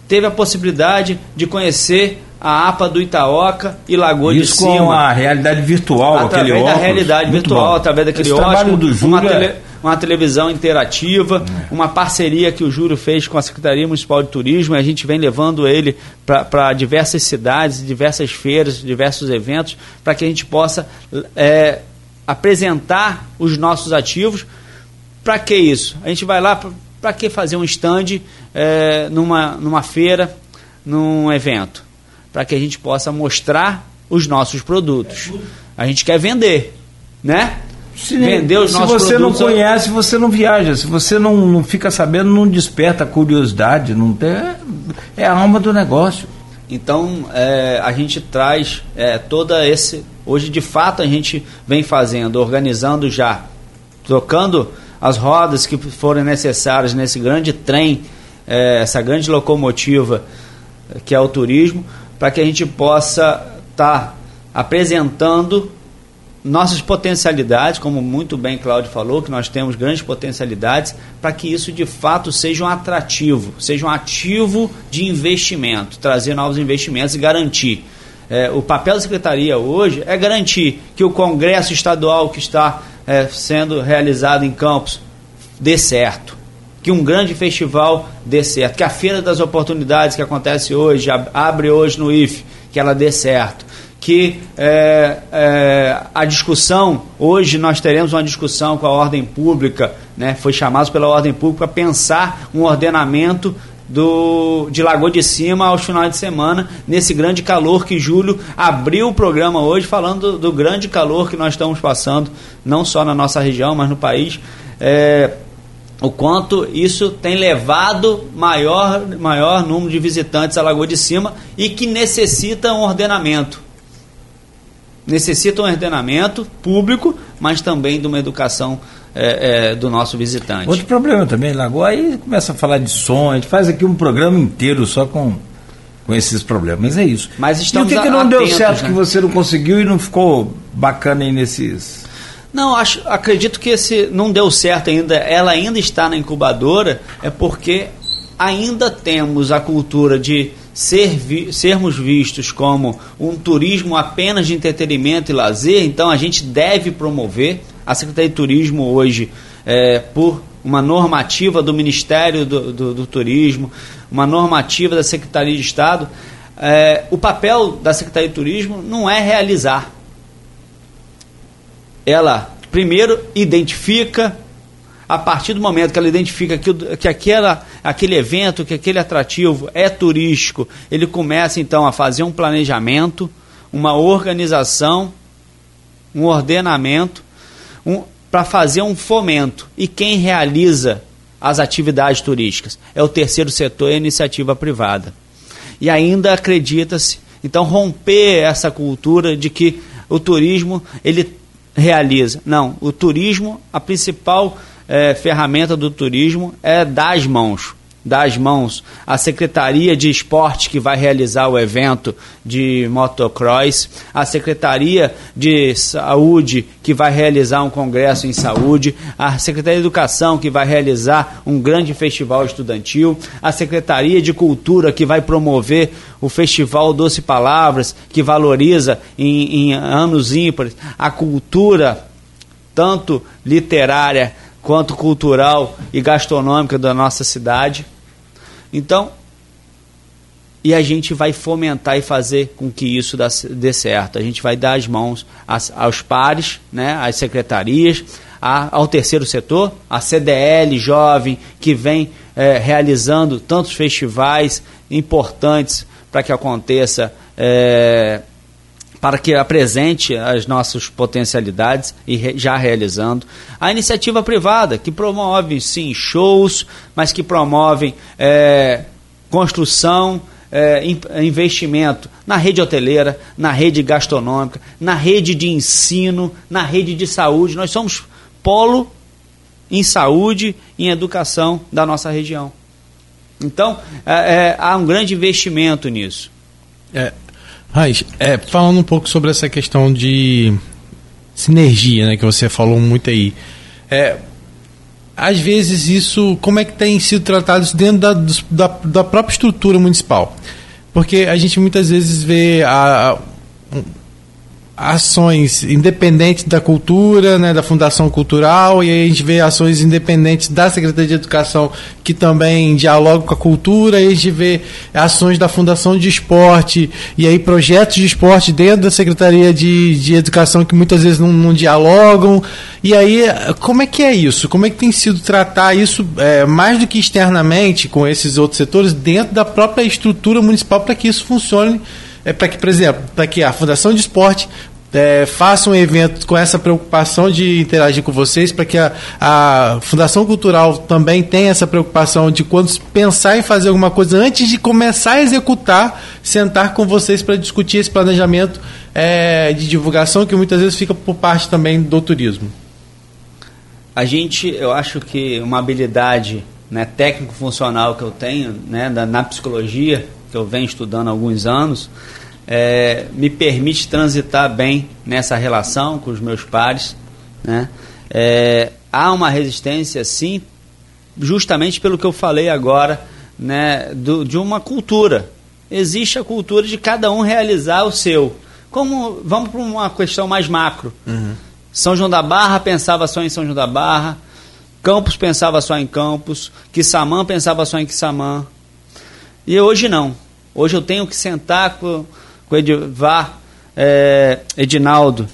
Teve a possibilidade de conhecer a APA do Itaoca e Lagoa Isso de Cima. com a realidade virtual, através aquele da óculos. realidade Muito virtual, bom. através daquele Esse trabalho óculos, do Júlio uma, tele- é- uma televisão interativa, uma parceria que o Júlio fez com a Secretaria Municipal de Turismo, e a gente vem levando ele para diversas cidades, diversas feiras, diversos eventos, para que a gente possa é, apresentar os nossos ativos. Para que isso? A gente vai lá para que fazer um stand é, numa, numa feira, num evento? Para que a gente possa mostrar os nossos produtos. A gente quer vender, né? Se, Vender os se nossos você não produtos- conhece, você não viaja. Se você não, não fica sabendo, não desperta curiosidade. Não tem, é a alma do negócio. Então é, a gente traz é, toda esse. Hoje de fato a gente vem fazendo, organizando já, trocando as rodas que forem necessárias nesse grande trem, é, essa grande locomotiva que é o turismo, para que a gente possa estar apresentando nossas potencialidades, como muito bem Cláudio falou, que nós temos grandes potencialidades, para que isso de fato seja um atrativo, seja um ativo de investimento, trazer novos investimentos e garantir. É, o papel da secretaria hoje é garantir que o congresso estadual que está é, sendo realizado em Campos dê certo. Que um grande festival dê certo. Que a Feira das Oportunidades que acontece hoje, ab- abre hoje no IFE, que ela dê certo que é, é, a discussão, hoje nós teremos uma discussão com a ordem pública, né, foi chamado pela ordem pública para pensar um ordenamento do, de Lagoa de Cima aos finais de semana, nesse grande calor que Júlio abriu o programa hoje falando do, do grande calor que nós estamos passando, não só na nossa região, mas no país. É, o quanto isso tem levado maior, maior número de visitantes à Lagoa de Cima e que necessita um ordenamento necessita um ordenamento público, mas também de uma educação é, é, do nosso visitante. Outro problema também, Lagoa, aí começa a falar de som, a gente faz aqui um programa inteiro só com, com esses problemas, mas é isso. Mas e o que, que não deu atentos, certo né? que você não conseguiu e não ficou bacana aí nesses. Não, acho, acredito que esse não deu certo ainda. Ela ainda está na incubadora, é porque ainda temos a cultura de ser vi- sermos vistos como um turismo apenas de entretenimento e lazer. Então a gente deve promover. A Secretaria de Turismo hoje, é, por uma normativa do Ministério do, do- do Turismo, uma normativa da Secretaria de Estado, é, o papel da Secretaria de Turismo não é realizar ela primeiro identifica a partir do momento que ela identifica que, que aquela, aquele evento, que aquele atrativo é turístico, ele começa então a fazer um planejamento, uma organização, um ordenamento, um, para fazer um fomento. E quem realiza as atividades turísticas? É o terceiro setor e a iniciativa privada. E ainda acredita-se, então, romper essa cultura de que o turismo ele realiza. Não, o turismo, a principal é, ferramenta do turismo é dar as mãos das mãos à Secretaria de Esporte que vai realizar o evento de motocross, a Secretaria de Saúde que vai realizar um congresso em saúde, a Secretaria de Educação que vai realizar um grande festival estudantil, a Secretaria de Cultura que vai promover o Festival Doce Palavras, que valoriza em, em anos ímpares a cultura tanto literária quanto cultural e gastronômica da nossa cidade. Então, e a gente vai fomentar e fazer com que isso dê certo. A gente vai dar as mãos aos pares, né, às secretarias, ao terceiro setor, a CDL jovem, que vem é, realizando tantos festivais importantes para que aconteça, é, para que apresente as nossas potencialidades e re, já realizando. A iniciativa privada, que promove, sim, shows, mas que promovem é, construção, é, investimento na rede hoteleira, na rede gastronômica, na rede de ensino, na rede de saúde. Nós somos polo em saúde e em educação da nossa região. Então, é, é, há um grande investimento nisso. É, Raiz, é, falando um pouco sobre essa questão de sinergia, né, que você falou muito aí. É, às vezes isso, como é que tem sido tratado isso dentro da, da, da própria estrutura municipal? Porque a gente muitas vezes vê a, a ações independentes da cultura, né, da Fundação Cultural, e aí a gente vê ações independentes da Secretaria de Educação que também dialogam com a cultura, e a gente vê ações da Fundação de Esporte, e aí projetos de esporte dentro da Secretaria de, de Educação que muitas vezes não, não dialogam. E aí, como é que é isso? Como é que tem sido tratar isso é, mais do que externamente com esses outros setores dentro da própria estrutura municipal para que isso funcione? É para que, por exemplo, para que a Fundação de Esporte é, faça um evento com essa preocupação de interagir com vocês, para que a, a, Fundação Cultural também tenha essa preocupação de quando pensar em fazer alguma coisa, antes de começar a executar, sentar com vocês para discutir esse planejamento é, de divulgação que muitas vezes fica por parte também do turismo. A gente, eu acho que uma habilidade né, técnico-funcional que eu tenho né, na psicologia, que eu venho estudando há alguns anos, é, me permite transitar bem nessa relação com os meus pares. Né? É, há uma resistência, sim, justamente pelo que eu falei agora, né, do, de uma cultura. Existe a cultura de cada um realizar o seu. Como vamos para uma questão mais macro. Uhum. São João da Barra pensava só em São João da Barra, Campos pensava só em Campos, Quissamã pensava só em Quissamã. E hoje não. Hoje eu tenho que sentar com, com Edivar, é, Edinaldo,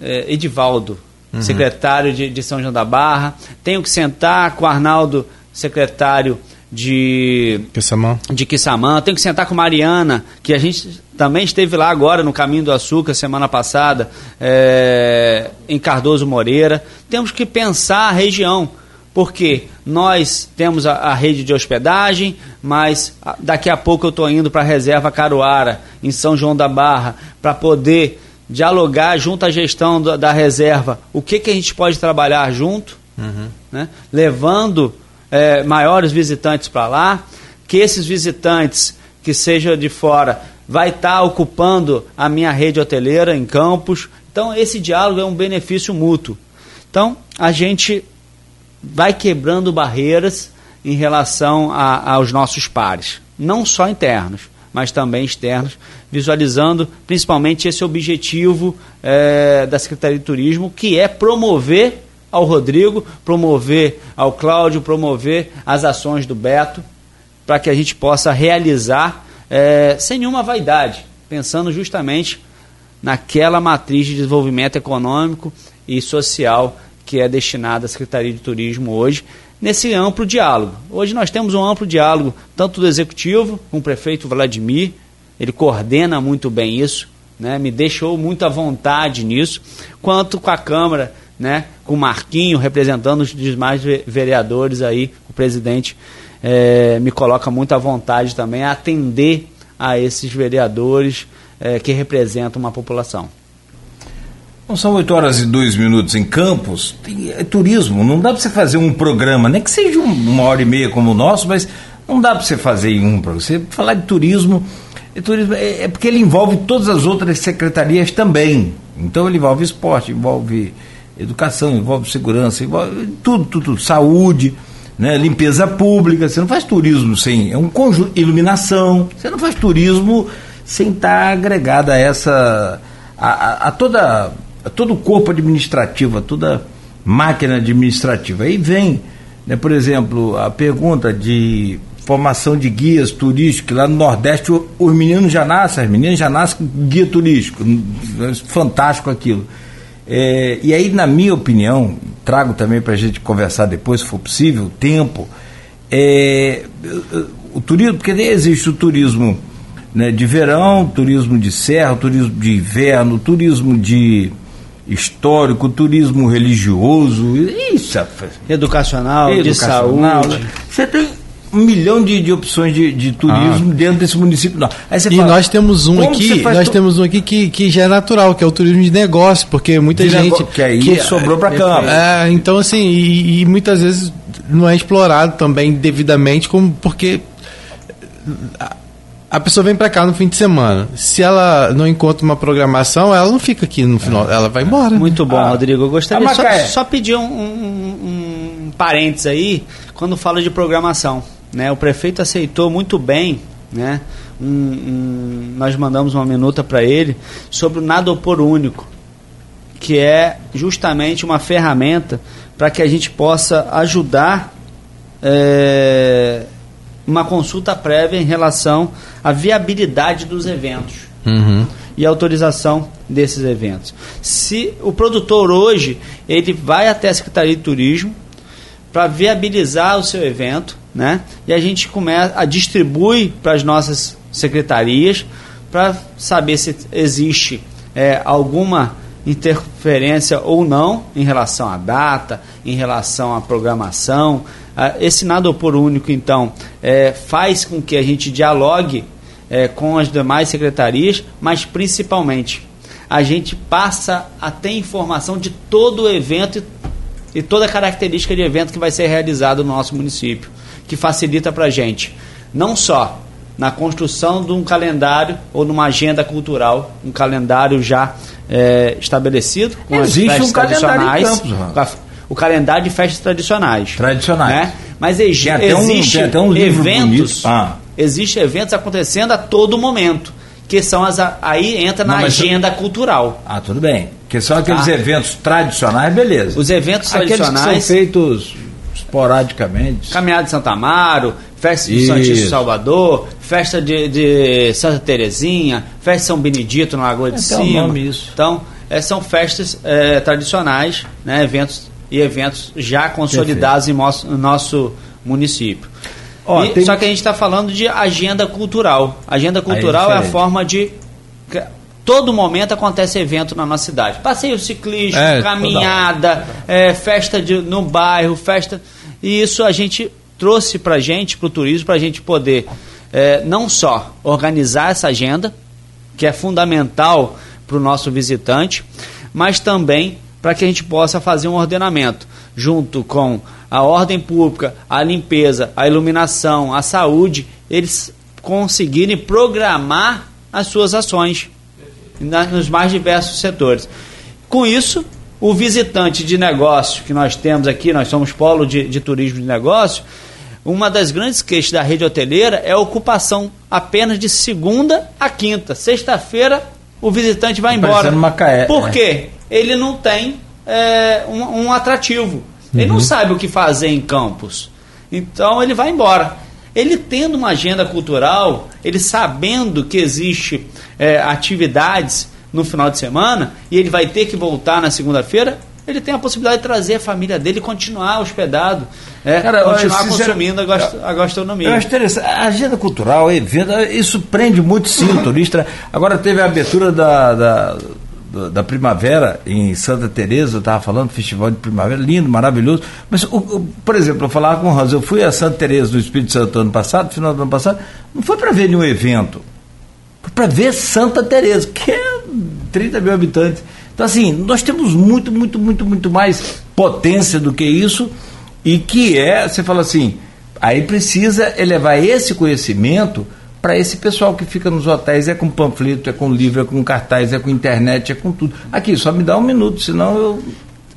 é, Edivaldo, uhum. secretário de, de, São João da Barra. Tenho que sentar com Arnaldo, secretário de Quissamã. de Quissamã. Tenho que sentar com Mariana, que a gente também esteve lá agora no Caminho do Açúcar semana passada, é, em Cardoso Moreira. Temos que pensar a região porque nós temos a, a, rede de hospedagem, mas daqui a pouco eu estou indo para a reserva Caruara, em São João da Barra, para poder dialogar junto à gestão da, da, reserva o que, que a gente pode trabalhar junto, uhum. né? levando é, maiores visitantes para lá, que esses visitantes que sejam de fora vai estar tá ocupando a minha rede hoteleira em Campos. Então esse diálogo é um benefício mútuo. Então a gente vai quebrando barreiras em relação a, aos nossos pares, não só internos, mas também externos, visualizando principalmente esse objetivo é, da Secretaria de Turismo, que é promover ao Rodrigo, promover ao Cláudio, promover as ações do Beto, para que a gente possa realizar é, sem nenhuma vaidade, pensando justamente naquela matriz de desenvolvimento econômico e social que é destinada à Secretaria de Turismo hoje, nesse amplo diálogo. Hoje nós temos um amplo diálogo, tanto do Executivo, com o prefeito Vladimir, ele coordena muito bem isso, né, me deixou muito à vontade nisso, quanto com a Câmara, né, com o Marquinho representando os demais vereadores aí, o presidente é, me coloca muito à vontade também a atender a esses vereadores é, que representam uma população. São 8 horas e 2 minutos em Campos, é turismo, não dá para você fazer um programa, nem que seja uma hora e meia como o nosso, mas não dá para você fazer um para você falar de turismo e turismo é, é, porque ele envolve todas as outras secretarias também. Então ele envolve esporte, envolve educação, envolve segurança, envolve tudo, tudo, tudo saúde, né, limpeza pública. Você não faz turismo sem é um conjunto, iluminação. Você não faz turismo sem estar agregada a essa a, a, toda todo o corpo administrativo, toda máquina administrativa. Aí vem, né, por exemplo, a pergunta de formação de guias turísticos. Lá no Nordeste, os meninos já nascem, as meninas já nascem com guia turístico. Fantástico aquilo. É, e aí, na minha opinião, trago também para a gente conversar depois, se for possível, tempo. É, o turismo, porque existe o turismo né, de verão, turismo de serra, turismo de inverno, turismo de histórico, turismo religioso, isso, educacional, educacional de saúde. Você tem um milhão de, de opções de, de turismo ah. dentro desse município. Não. e fala, nós temos um aqui, nós tu... temos um aqui que, que já é natural, que é o turismo de negócio, porque muita de gente que aí que, sobrou para cá. É, então assim, e, e, muitas vezes não é explorado também devidamente, como porque a pessoa vem para cá no fim de semana. Se ela não encontra uma programação, ela não fica aqui no final, ela vai embora. Muito bom, ah. Rodrigo. Eu gostaria só, só pedir um, um, um parênteses aí quando fala de programação. Né? O prefeito aceitou muito bem, né? Um, um, nós mandamos uma minuta para ele sobre o nada opor único, que é justamente uma ferramenta para que a gente possa ajudar é, uma consulta prévia em relação à viabilidade dos eventos. Uhum. E autorização desses eventos. Se o produtor hoje ele vai até a Secretaria de Turismo para viabilizar o seu evento, né? E a gente começa a distribui para as nossas secretarias para saber se existe é, alguma interferência ou não em relação à data, em relação à programação. Ah, esse nada por único, então, é, faz com que a gente dialogue é, com as demais secretarias, mas principalmente a gente passa a ter informação de todo o evento e, e toda a característica de evento que vai ser realizado no nosso município que facilita para a gente, não só na construção de um calendário ou numa agenda cultural, um calendário já é, estabelecido com Existe as festas um tradicionais, Campos, o calendário de festas tradicionais, tradicionais, né? Mas exi tem existe um, tem um eventos, ah. existe eventos acontecendo a todo momento que são as aí entra na Não, agenda cultural. Ah, tudo bem. Que são aqueles tá. eventos tradicionais, beleza. Os eventos aqueles tradicionais que são feitos esporadicamente. Caminhada de Santa Amaro, festa de Santíssimo Salvador, festa de, de, Santa Terezinha, festa de São Benedito na Lagoa de é Cima. Um isso. Então, é, são festas é, tradicionais, né, eventos e eventos já consolidados em nosso, no nosso município. E, tem... Só que a gente está falando de agenda cultural. Agenda cultural é, é a forma de todo momento acontece evento na nossa cidade. Passeio ciclístico, é, caminhada, é, festa de, no bairro, festa. E isso a gente trouxe para a gente, para o turismo, para a gente poder é, não só organizar essa agenda, que é fundamental para o nosso visitante, mas também para que a gente possa fazer um ordenamento junto com a ordem pública, a limpeza, a iluminação, a saúde, eles conseguirem programar as suas ações nos mais diversos setores. Com isso, o visitante de negócio que nós temos aqui, nós somos polo de, de turismo de negócio, uma das grandes queixas da rede hoteleira é a ocupação apenas de segunda a quinta. Sexta-feira o visitante vai embora. Macaé, Por é. Ele não tem é, um, um, atrativo. Uhum. Ele não uhum. sabe o que fazer em campos. Então ele vai embora. Ele tendo uma agenda cultural, ele sabendo que existe é, atividades no final de semana e ele vai ter que voltar na segunda-feira, ele tem a possibilidade de trazer a família dele e continuar hospedado, é, Cara, continuar consumindo a, gast a gastronomia. Eu acho interessante. A agenda cultural, evento, isso prende muito sim o turista. Agora teve a abertura da, da, da primavera em Santa Teresa, eu estava falando, festival de primavera, lindo, maravilhoso. Mas, o, o, por exemplo, eu falava com o Hans, eu fui a Santa Teresa do Espírito Santo ano passado, final do ano passado, não foi para ver nenhum evento, foi para ver Santa Teresa, que é 30 mil habitantes. Então, assim, nós temos muito, muito, muito, muito mais potência do que isso, e que é, você fala assim, aí precisa elevar esse conhecimento para esse pessoal que fica nos hotéis, é com panfleto, é com livro, é com cartaz, é com internet, é com tudo. Aqui, só me dá um minuto, senão eu.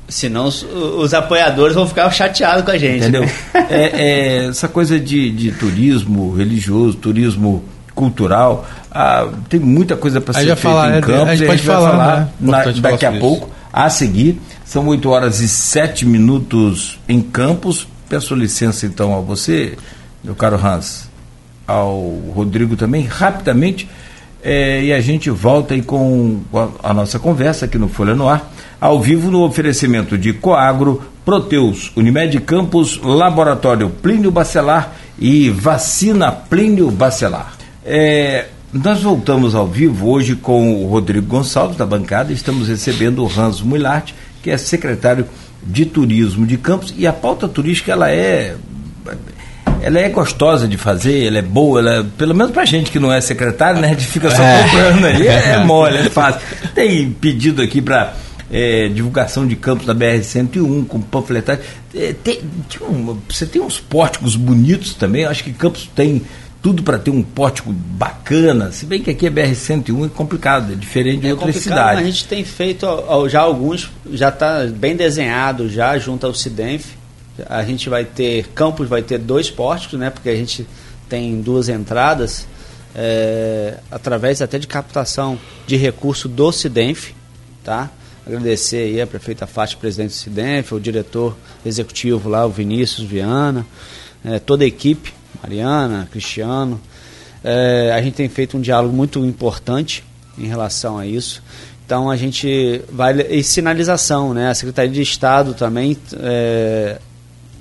Senão os, os apoiadores vão ficar chateados com a gente. Entendeu? <laughs> é, é, essa coisa de, de turismo religioso, turismo cultural. Ah, tem muita coisa para ser feita falar, em Campos. A gente pode falar, falar né? na, daqui a pouco, a seguir. São 8 horas e 7 minutos em Campos. Peço licença então a você, meu caro Hans, ao Rodrigo também, rapidamente. É, e a gente volta aí com a, a, nossa conversa aqui no Folha no Ar, ao vivo no oferecimento de Coagro, Proteus, Unimed Campos, Laboratório Plínio Bacelar e Vacina Plínio Bacelar. É, nós voltamos ao vivo hoje com o Rodrigo Gonçalves, da bancada. Estamos recebendo o Hans Muilart, que é secretário de Turismo de Campos. E a pauta turística, ela é. Ela é gostosa de fazer, ela é boa, ela é, pelo menos pra gente que não é secretário, né? A gente fica só comprando aí, é, <laughs> é mole, é fácil. Tem pedido aqui para é, divulgação de campos da BR-101, com panfletagem. É, tem, tem um, você tem uns pórticos bonitos também, acho que Campos tem tudo para ter um pórtico bacana, se bem que aqui é BR-101 é complicado, é diferente de é outras cidades. A gente tem feito já alguns, já está bem desenhado já junto ao Cidenf. A gente vai ter, Campos vai ter dois pórticos, né, porque a gente tem duas entradas, é, através até de captação de recurso do Cidenf, tá? Agradecer aí a prefeita Fátima, presidente do Cidenf, o diretor executivo lá, o Vinícius Viana, é, toda a equipe Mariana, Cristiano. É, a gente tem feito um diálogo muito importante em relação a isso. Então a gente vai. E sinalização, né? A Secretaria de Estado também é,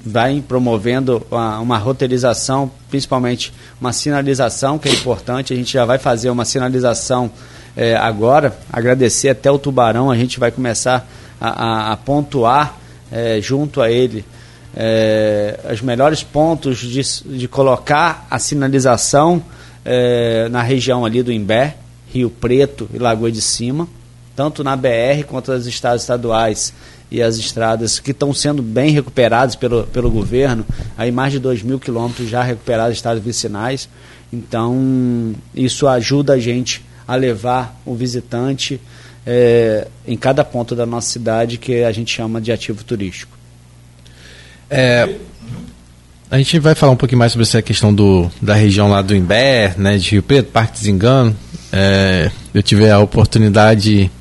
vai promovendo uma, uma, roteirização, principalmente uma sinalização, que é importante. A gente já vai fazer uma sinalização é, agora. Agradecer até o Tubarão, a gente vai começar a, a, a pontuar é, junto a ele é, os melhores pontos de, de colocar a sinalização na região ali do Imbé, Rio Preto e Lagoa de Cima, tanto na BR quanto nas estradas estaduais e as estradas que estão sendo bem recuperadas pelo, pelo governo, aí mais de 2 mil quilômetros já recuperados estradas vicinais. Então, isso ajuda a gente a levar o visitante é, em cada ponto da nossa cidade que a gente chama de ativo turístico. É, a gente vai falar um pouquinho mais sobre essa questão do, da região lá do Imbé, né, de Rio Preto, Parque Desengano. É, eu tive a oportunidade,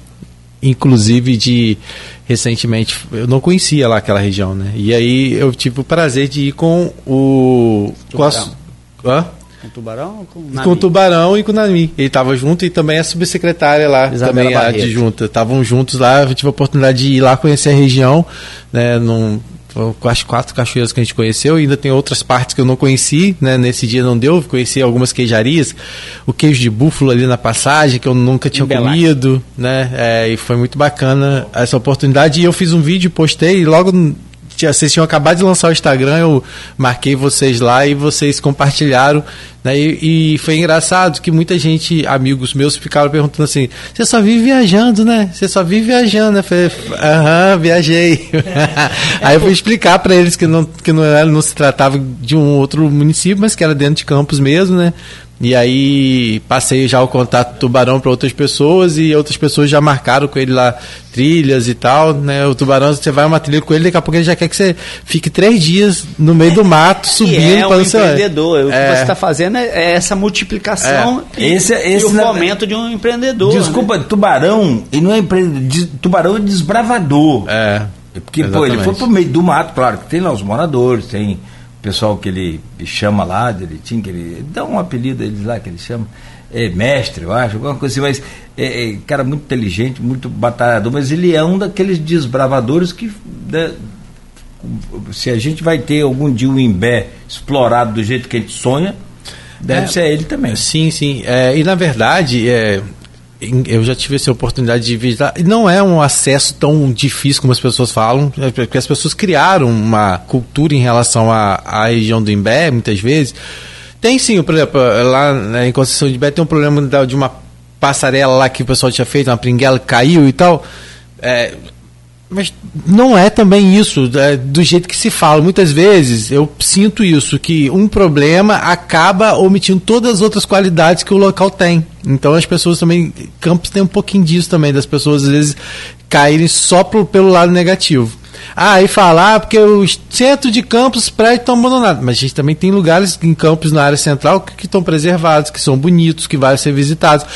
inclusive, de recentemente, eu não conhecia lá aquela região, né? E aí eu tive o prazer de ir com o. Com, a, com o Tubarão com o Com Tubarão e com o Nami. Ele estava junto e também a subsecretária lá, Isabela também a adjunta. Estavam juntos lá, eu tive a oportunidade de ir lá conhecer a região, né? Num, com as quatro cachoeiras que a gente conheceu, ainda tem outras partes que eu não conheci, né? Nesse dia não deu, conheci algumas queijarias, o queijo de búfalo ali na passagem, que eu nunca tinha comido, né? É, e foi muito bacana essa oportunidade. E eu fiz um vídeo, postei, e logo vocês tinham acabado de lançar o Instagram, eu marquei vocês lá e vocês compartilharam. Né? E, e, foi engraçado que muita gente, amigos meus, ficaram perguntando assim: você só vive viajando, né? Você só vive viajando. Eu falei: aham, viajei. <laughs> Aí eu fui explicar para eles que, não, que não, era, não se tratava de um outro município, mas que era dentro de Campos mesmo, né? E aí passei já o contato do Tubarão para outras pessoas e outras pessoas já marcaram com ele lá trilhas e tal, né? O Tubarão, você vai uma trilha com ele, daqui a pouco ele já quer que você fique três dias no meio do mato, <laughs> subindo. é um empreendedor. O que é. você está fazendo é, é essa multiplicação é. Esse, e, esse e o fomento de um empreendedor. Desculpa, né? Tubarão, e não é empreendedor, tubarão é desbravador. É. Porque, pô, ele foi pro meio do mato, claro, que tem lá os moradores, tem pessoal que ele chama lá, direitinho, que ele dá um apelido a eles lá que ele chama, é mestre, eu acho, alguma coisa assim, mas é, é cara muito inteligente, muito batalhador, mas ele é um daqueles desbravadores que né, se a gente vai ter algum dia o Imbé explorado do jeito que a gente sonha, deve é, ser ele também. Sim, sim. É, e na verdade, é, eu já tive essa oportunidade de visitar. Não é um acesso tão difícil como as pessoas falam, é porque as pessoas criaram uma cultura em relação à, à região do Imbé, muitas vezes. Tem sim, por exemplo, lá né, em Conceição de Imbé tem um problema de uma passarela lá que o pessoal tinha feito, uma pringuela caiu e tal. É, mas não é também isso, é, do jeito que se fala. Muitas vezes eu sinto isso, que um problema acaba omitindo todas as outras qualidades que o local tem. Então as pessoas também. Campos tem um pouquinho disso também, das pessoas às vezes caírem só pro, pelo lado negativo. Ah, e falar, porque o centro de campos, prédios estão abandonados. Mas a gente também tem lugares em campos na área central que estão preservados, que são bonitos, que vão ser visitados.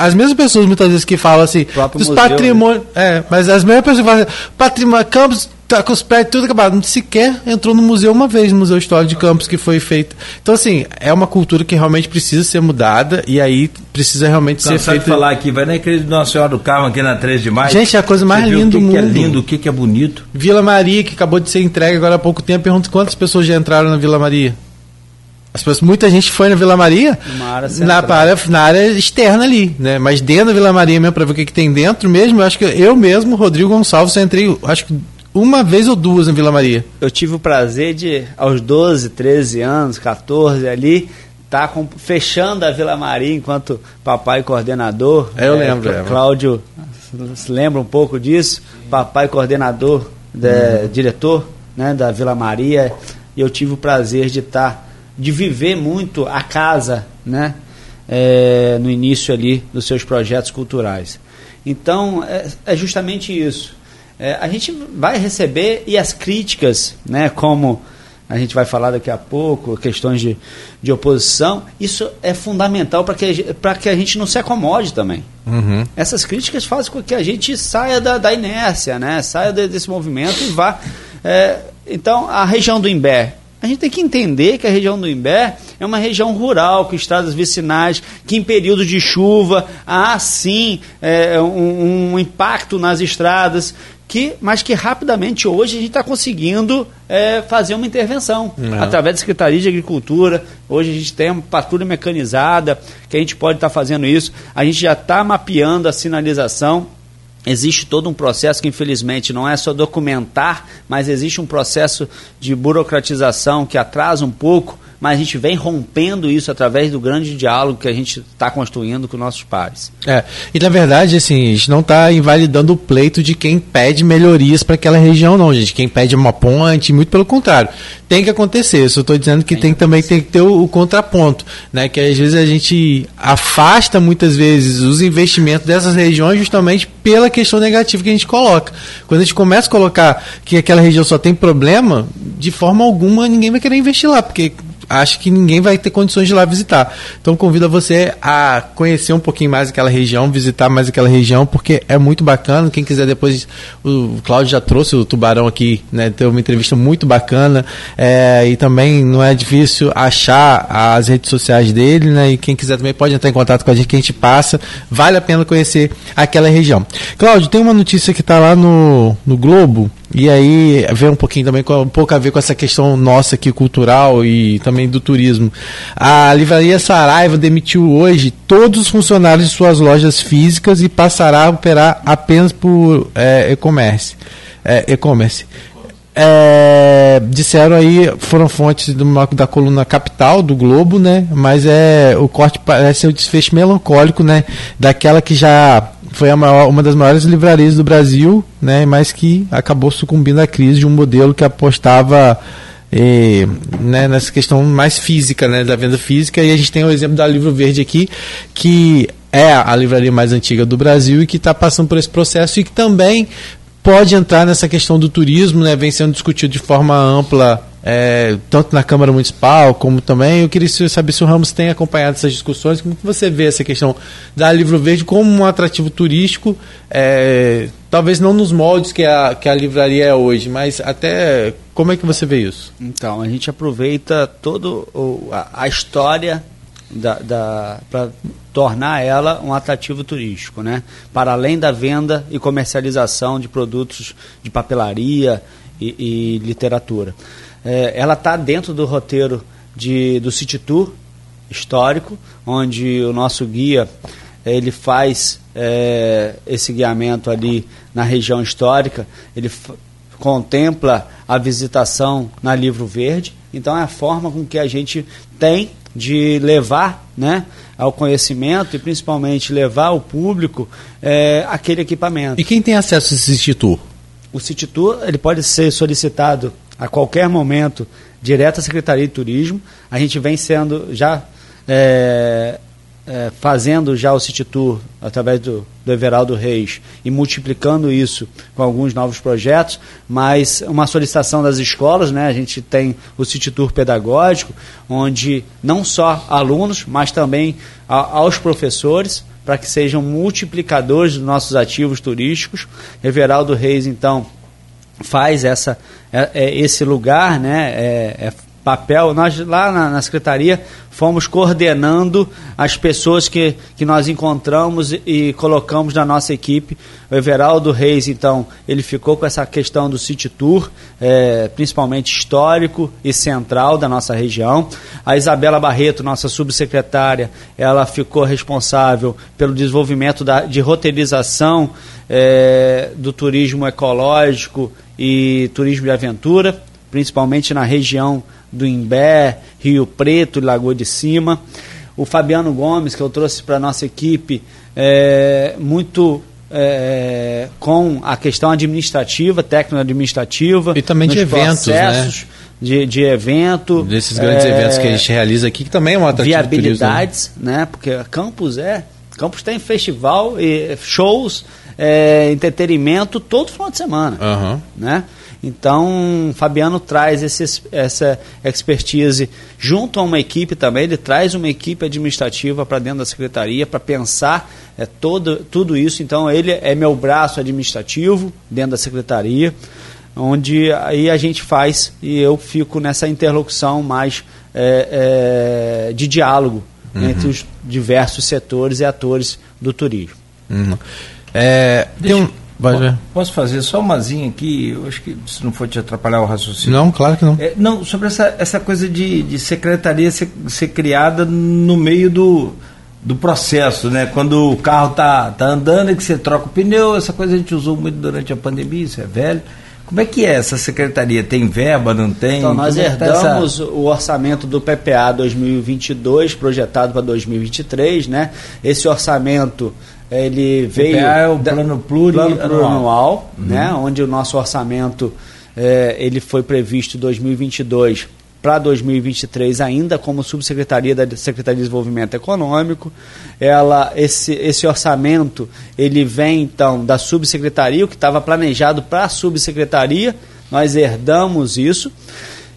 As mesmas pessoas muitas vezes que falam assim, dos patrimônios. Né? É, mas as mesmas pessoas que falam assim, patrimônio, campos tá com os prédios tudo acabado. Sequer entrou no museu uma vez, no Museu Histórico de Campos, que foi feito. Então, assim, é uma cultura que realmente precisa ser mudada e aí precisa realmente ser feita. falar aqui, vai na igreja de Nossa Senhora do Carmo, aqui na 3 de maio. Gente, é a coisa mais linda do mundo. O que é lindo, o que é bonito. Vila Maria, que acabou de ser entregue agora há pouco tempo, pergunto quantas pessoas já entraram na Vila Maria. As pessoas, muita gente foi na Vila Maria na área, na área externa ali, né? Mas dentro da Vila Maria mesmo, para ver o que, que, tem dentro mesmo, eu acho que eu mesmo, Rodrigo Gonçalves, entrei, acho que uma vez ou duas em Vila Maria. Eu tive o prazer de, aos 12, 13 anos, 14 ali, estar tá fechando a Vila Maria enquanto papai coordenador. É, eu é, lembro. É, Cláudio se lembra um pouco disso. Papai coordenador, de, uhum. diretor né, da Vila Maria. E eu tive o prazer de estar, tá, de viver muito a casa, né? É, no início ali dos seus projetos culturais. Então, é, é justamente isso é, a gente vai receber e as críticas, né, como a gente vai falar daqui a pouco, questões de, de oposição, isso é fundamental para que, que a gente não se acomode também. Uhum. Essas críticas fazem com que a gente saia da, da inércia, né? saia de, desse movimento e vá. É, então, a região do Imbé, a gente tem que entender que a região do Imbé é uma região rural, com estradas vicinais, que em período de chuva há sim é, um, um, impacto nas estradas, que, mas que rapidamente hoje a gente está conseguindo é, fazer uma intervenção Não. É. através da Secretaria de Agricultura. Hoje a gente tem uma patrulha mecanizada que a gente pode estar tá fazendo isso. A gente já está mapeando a sinalização. Existe todo um processo que, infelizmente, não é só documentar, mas existe um processo de burocratização que atrasa um pouco mas a gente vem rompendo isso através do grande diálogo que a gente está construindo com nossos pares. É, e na verdade, assim, a gente não está invalidando o pleito de quem pede melhorias para aquela região, não, gente. Quem pede uma ponte, muito pelo contrário. Tem que acontecer. Eu só estou dizendo que tem, tem também tem que ter o, o, contraponto, né? Que às vezes a gente afasta muitas vezes os investimentos dessas regiões justamente pela questão negativa que a gente coloca. Quando a gente começa a colocar que aquela região só tem problema, de forma alguma ninguém vai querer investir lá, porque acho que ninguém vai ter condições de ir lá visitar. Então convido você a conhecer um pouquinho mais aquela região, visitar mais aquela região, porque é muito bacana. Quem quiser depois, o Cláudio já trouxe o Tubarão aqui, né? Teve uma entrevista muito bacana. É, e também não é difícil achar as redes sociais dele, né? E quem quiser também pode entrar em contato com a gente que a gente passa. Vale a pena conhecer aquela região. Cláudio, tem uma notícia que está lá no, no Globo e aí ver um pouquinho também, com, um pouco a ver com essa questão nossa aqui cultural e também do turismo. A livraria Saraiva demitiu hoje todos os funcionários de suas lojas físicas e passará a operar apenas por é, e-commerce. É, e-commerce. É, disseram aí, foram fontes do, da coluna Capital do Globo, né? Mas é o corte parece o desfecho melancólico, né? Daquela que já foi maior, uma das maiores livrarias do Brasil, né, mas que acabou sucumbindo à crise de um modelo que apostava eh, né, nessa questão mais física, né, da venda física. E a gente tem o exemplo da Livro Verde aqui, que é a livraria mais antiga do Brasil e que está passando por esse processo e que também pode entrar nessa questão do turismo, né, vem sendo discutido de forma ampla é, tanto na Câmara Municipal como também. Eu queria saber se o Ramos tem acompanhado essas discussões, como você vê essa questão da Livro Verde como um atrativo turístico, é, talvez não nos moldes que a, que a livraria é hoje, mas até como é que você vê isso? Então, a gente aproveita toda a, a história da, da para tornar ela um atrativo turístico, né? Para além da venda e comercialização de produtos de papelaria e, e literatura. É, ela está dentro do roteiro de, do City Tour histórico, onde o nosso guia ele faz é, esse guiamento ali na região histórica, ele contempla a visitação na Livro Verde, então é a forma com que a gente tem de levar né, ao conhecimento e principalmente levar ao público é, aquele equipamento. E quem tem acesso a esse City Tour? O City Tour ele pode ser solicitado a qualquer momento direto à Secretaria de Turismo. A gente vem sendo já é, é, fazendo já o City Tour através do, do Everaldo Reis e multiplicando isso com alguns novos projetos, mas uma solicitação das escolas, né? A gente tem o City Tour pedagógico, onde não só alunos, mas também a, aos professores, para que sejam multiplicadores dos nossos ativos turísticos. Everaldo Reis, então, faz essa, é, é, esse lugar, né? É, é papel. Nós lá na, na, secretaria fomos coordenando as pessoas que, que nós encontramos e, e, colocamos na nossa equipe. O Everaldo Reis, então, ele ficou com essa questão do City Tour, é, principalmente histórico e central da nossa região. A Isabela Barreto, nossa subsecretária, ela ficou responsável pelo desenvolvimento da, de roteirização é, do turismo ecológico e turismo de aventura, principalmente na região do Imbé, Rio Preto e Lagoa de Cima. O Fabiano Gomes, que eu trouxe para a nossa equipe, é, muito é, com a questão administrativa, técnico-administrativa. E também de eventos, né? De, de evento. Desses grandes é, eventos que a gente realiza aqui, que também é uma atrativo Viabilidades, turismo, né? Porque Campos é. Campos tem festival e shows, é, entretenimento todo final de semana. Uhum. Né? Então, Fabiano traz esse, essa expertise junto a uma equipe também, ele traz uma equipe administrativa para dentro da secretaria para pensar é, todo, tudo isso. Então, ele é meu braço administrativo dentro da secretaria, onde aí a gente faz e eu fico nessa interlocução mais é, é, de diálogo uhum. entre os diversos setores e atores do turismo. Uhum. É, tem um, Vai ver. Posso fazer só umazinha aqui? Eu acho que se não for te atrapalhar o raciocínio. Não, claro que não. É, não, sobre essa, essa coisa de, de secretaria ser, ser criada no meio do, do processo, né? Quando o carro tá, tá andando e que você troca o pneu, essa coisa a gente usou muito durante a pandemia, isso é velho. Como é que é essa secretaria? Tem verba, não tem? Então, nós Como é tá herdamos essa... o orçamento do PPA 2022, projetado para 2023, né? Esse orçamento ele veio é o plano plurianual, plano plurianual uhum. né, onde o nosso orçamento é, ele foi previsto em 2022 para 2023 ainda como subsecretaria da Secretaria de Desenvolvimento Econômico. Ela esse esse orçamento ele vem então da subsecretaria, o que estava planejado para a subsecretaria, nós herdamos isso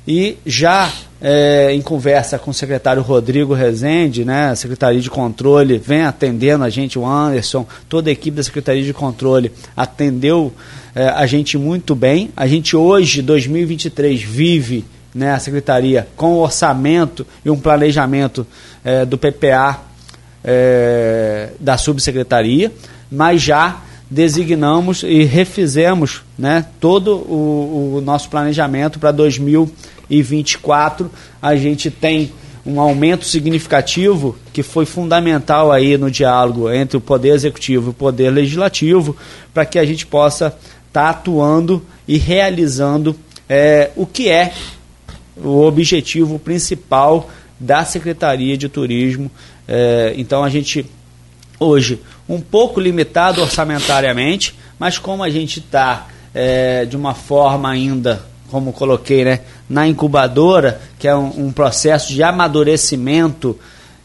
e já é, em conversa com o secretário Rodrigo Rezende, né, a Secretaria de Controle, vem atendendo a gente, o Anderson, toda a equipe da Secretaria de Controle atendeu é, a gente muito bem. A gente hoje, 2023, vive né, a Secretaria com orçamento e um planejamento é, do PPA é, da subsecretaria, mas já designamos e refizemos né, todo o, o nosso planejamento para 2023 2024 a gente tem um aumento significativo que foi fundamental aí no diálogo entre o poder executivo e o poder legislativo para que a gente possa estar tá atuando e realizando é, o que é o objetivo principal da Secretaria de Turismo. É, então a gente hoje um pouco limitado orçamentariamente, mas como a gente está é, de uma forma ainda como coloquei, né, na incubadora, que é um, um processo de amadurecimento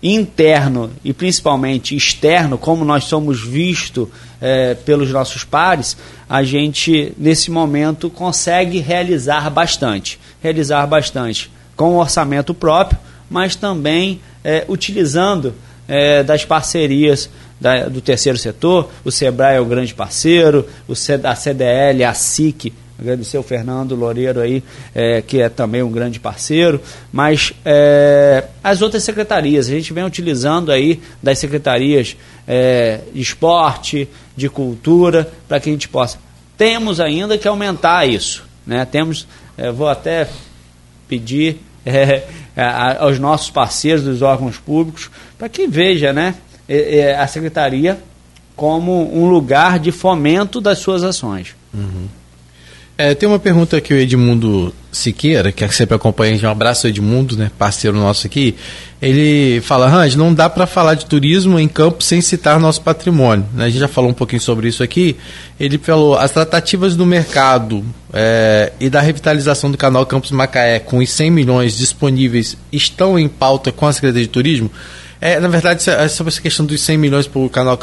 interno e principalmente externo, como nós somos vistos é, pelos nossos pares, a gente nesse momento consegue realizar bastante, realizar bastante com o orçamento próprio, mas também é, utilizando é, das parcerias da, do terceiro setor, o SEBRAE é o grande parceiro, o C, a CDL, a SIC, agradecer o Fernando Loureiro aí, é, que é também um grande parceiro, mas é, as outras secretarias, a gente vem utilizando aí das secretarias é, de esporte, de cultura, para que a gente possa. Temos ainda que aumentar isso, né? Temos, é, vou até pedir <laughs> é, aos nossos parceiros dos órgãos públicos para que veja, né, a secretaria como um lugar de fomento das suas ações. Uhum. É, tem uma pergunta que o Edmundo Siqueira, que sempre acompanha um abraço Edmundo, né, parceiro nosso aqui. Ele fala, Range, não dá para falar de turismo em campo sem citar nosso patrimônio. Né? A gente já falou um pouquinho sobre isso aqui. Ele falou, as tratativas do mercado é, e da revitalização do canal Campos Macaé com os 100 milhões disponíveis estão em pauta com a Secretaria de Turismo? É, na verdade, é sobre essa questão dos 100 milhões para o canal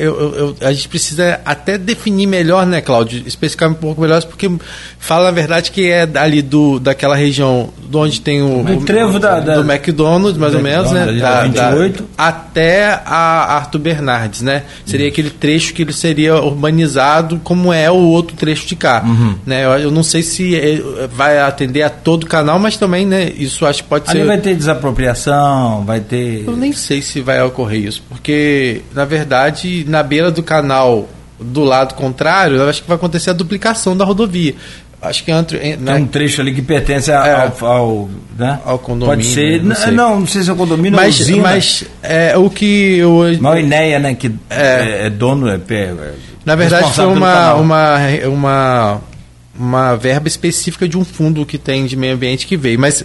eu, eu, a gente precisa até definir melhor, né, Cláudio? Especificar um pouco melhor, porque fala, na verdade, que é ali do, daquela região onde tem o. O trevo da, do da, McDonald's, mais ou menos, né? Da, 28. Da, até a Arthur Bernardes, né? Seria uhum. aquele trecho que ele seria urbanizado, como é o outro trecho de cá. Uhum. Né? Eu, eu, não sei se é, vai atender a todo o canal, mas também, né? Isso acho que pode ali ser. vai ter desapropriação, vai ter. Eu nem nem sei se vai ocorrer isso, porque na verdade na beira do canal do lado contrário, eu acho que vai acontecer a duplicação da rodovia. Acho que entre, Tem né? um trecho ali que pertence ao, é, ao, ao, né? ao condomínio. Pode ser. Não, sei. não, não sei se é o condomínio mas, ou Mas é, o que eu. Inéia, né? Que é, é dono. É, é, na verdade, foi uma, uma, uma, uma verba específica de um fundo que tem de meio ambiente que veio. Mas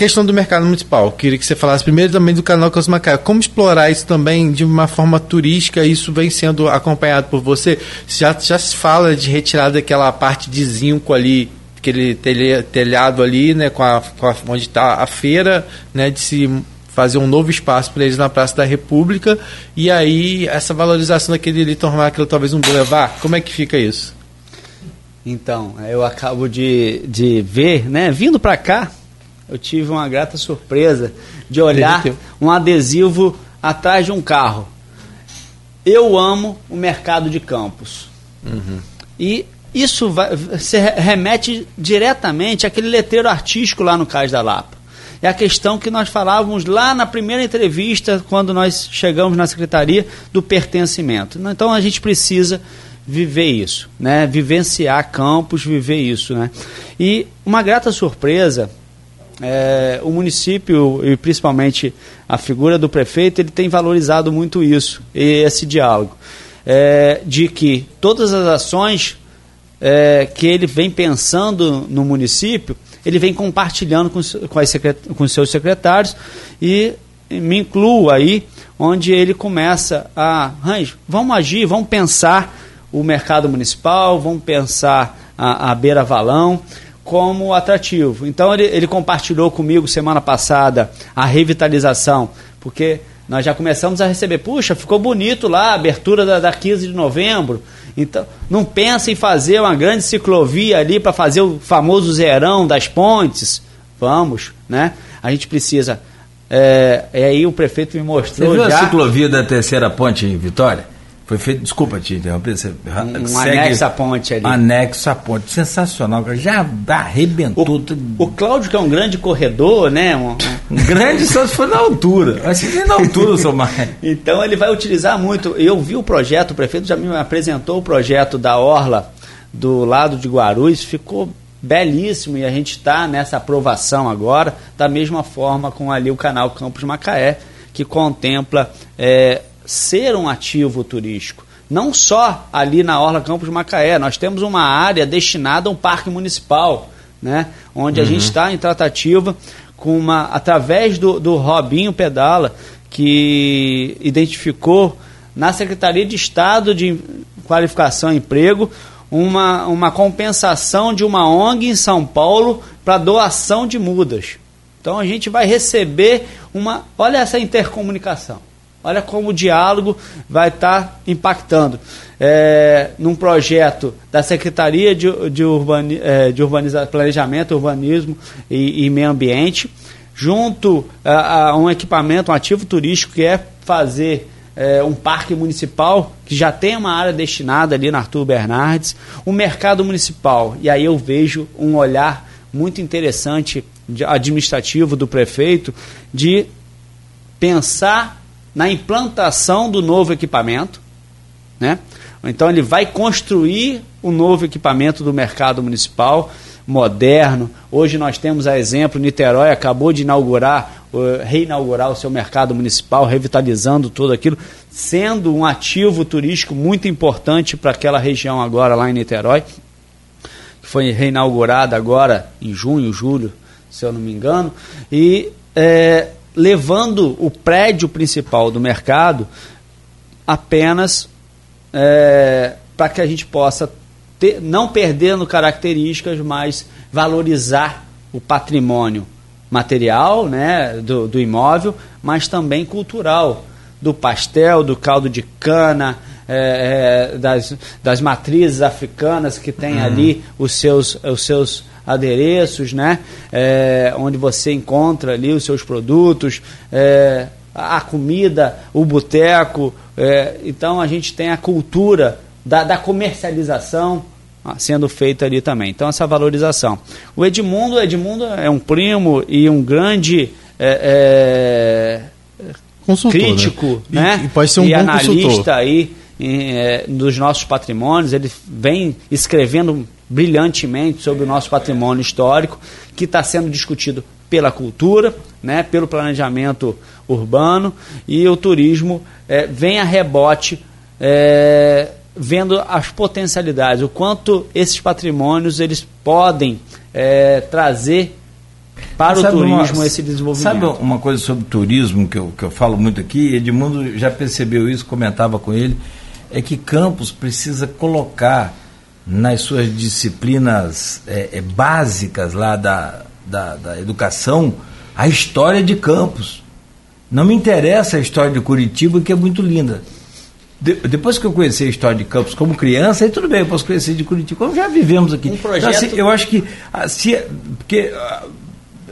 Questão do mercado municipal. Queria que você falasse primeiro também do canal Cosmacaia. Como explorar isso também de uma forma turística? Isso vem sendo acompanhado por você? Já, já se fala de retirada daquela parte de zinco ali, aquele telhado ali, né, com a, com a onde está a feira, né, de se fazer um novo espaço para eles na Praça da República e aí essa valorização daquele ali tornar aquilo talvez um boulevard. Como é que fica isso? Então, eu acabo de, de ver, né, vindo para cá, eu tive uma grata surpresa de olhar um adesivo atrás de um carro. Eu amo o mercado de campos. Uhum. E isso vai, se remete diretamente àquele letreiro artístico lá no Cais da Lapa. É a questão que nós falávamos lá na primeira entrevista, quando nós chegamos na secretaria, do pertencimento. Então a gente precisa viver isso, né? vivenciar campos, viver isso. Né? E uma grata surpresa é, o município e principalmente a figura do prefeito ele tem valorizado muito isso esse diálogo. É, de que todas as ações é, que ele vem pensando no município ele vem compartilhando com, com, as com seus secretários e me incluo aí onde ele começa a vamos agir vamos pensar o mercado municipal vamos pensar a, a beira valão como atrativo. Então ele, ele compartilhou comigo semana passada a revitalização, porque nós já começamos a receber, puxa, ficou bonito lá, a abertura da, da 15 de novembro. Então, não pensa em fazer uma grande ciclovia ali para fazer o famoso zerão das pontes. Vamos, né? A gente precisa. É, e aí o prefeito me mostrou. Você viu já... a ciclovia da terceira ponte em Vitória? Foi feito, desculpa te interromper, você um, segue, anexo à ponte ali. Anexo à ponte, sensacional, já arrebentou. O, o Cláudio, que é um grande corredor, né? Um, um <laughs> grande só se for na altura. Mas se na altura, seu mais. <laughs> Então ele vai utilizar muito. Eu vi o projeto, o prefeito já me apresentou o projeto da Orla do lado de Guarulhos, ficou belíssimo e a gente está nessa aprovação agora, da mesma forma com ali o canal Campos Macaé, que contempla é, ser um ativo turístico. Não só ali na Orla Campos Macaé, nós temos uma área destinada a um parque municipal, né? onde uhum. a gente está em tratativa com uma através do, do Robinho Pedala, que identificou na Secretaria de Estado de Qualificação e Emprego uma, uma compensação de uma ONG em São Paulo para doação de mudas. Então a gente vai receber uma. Olha essa intercomunicação. Olha como o diálogo vai estar tá impactando. É, num projeto da Secretaria de, de, Urbani, é, de Planejamento, Urbanismo e, e Meio Ambiente, junto a, a, um equipamento, um ativo turístico que é fazer é, um parque municipal que já tem uma área destinada ali na Arthur Bernardes, o mercado municipal. E aí eu vejo um olhar muito interessante administrativo do prefeito de pensar na implantação do novo equipamento, né? Então ele vai construir um novo equipamento do mercado municipal moderno. Hoje nós temos a exemplo, Niterói acabou de inaugurar, reinaugurar o seu mercado municipal, revitalizando tudo aquilo, sendo um ativo turístico muito importante para aquela região agora lá em Niterói. Foi reinaugurada agora em junho, julho, se eu não me engano, e é, levando o prédio principal do mercado apenas é, para que a gente possa ter, não perdendo características, mas valorizar o patrimônio material né, do, do imóvel, mas também cultural, do pastel, do caldo de cana, é, é, das, das matrizes africanas que tem uhum. ali os seus, os seus adereços, né? É, onde você encontra ali os seus produtos, é, a comida, o boteco. É, então a gente tem a cultura da, da comercialização sendo feita ali também. Então essa valorização. O Edmundo, o Edmundo é um primo e um grande é, é, crítico, né? né? E, e, pode ser um e analista consultor. aí em, é, dos nossos patrimônios. Ele vem escrevendo brilhantemente sobre o nosso patrimônio histórico, que está sendo discutido pela cultura, né, pelo planejamento urbano e o turismo é, vem a rebote é, vendo as potencialidades, o quanto esses patrimônios eles podem é, trazer para sabe o turismo uma, esse desenvolvimento. Sabe uma coisa sobre turismo que eu, que eu falo muito aqui? Edmundo já percebeu isso, comentava com ele, é que Campos precisa colocar nas suas disciplinas é, é, básicas lá da, da, da, educação a história de Campos. Não me interessa a história de Curitiba, que é muito linda. De, depois que eu conheci a história de Campos como criança, aí tudo bem, eu posso conhecer de Curitiba, como já vivemos aqui. Um projeto... Então, assim, eu acho que se, porque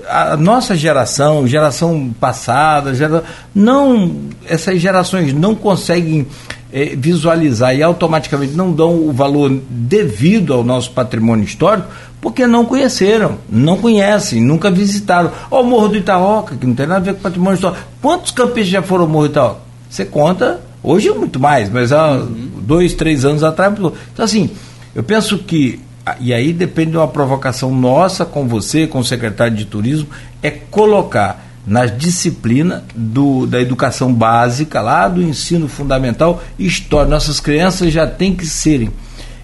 a, nossa geração, geração passada, gera, não, essas gerações não conseguem é, visualizar e automaticamente não dão o valor devido ao nosso patrimônio histórico porque não conheceram, não conhecem, nunca visitaram. Ó, o Morro do Itaoca, que não tem nada a ver com patrimônio histórico. Quantos campistas já foram ao Morro do Itaoca? Você conta, hoje é muito mais, mas há uhum. dois, três anos atrás. Então, assim, eu penso que, e aí depende de uma provocação nossa com você, com o secretário de turismo, é colocar nas disciplinas do, da educação básica, lá do ensino fundamental, história. Nossas crianças já têm que serem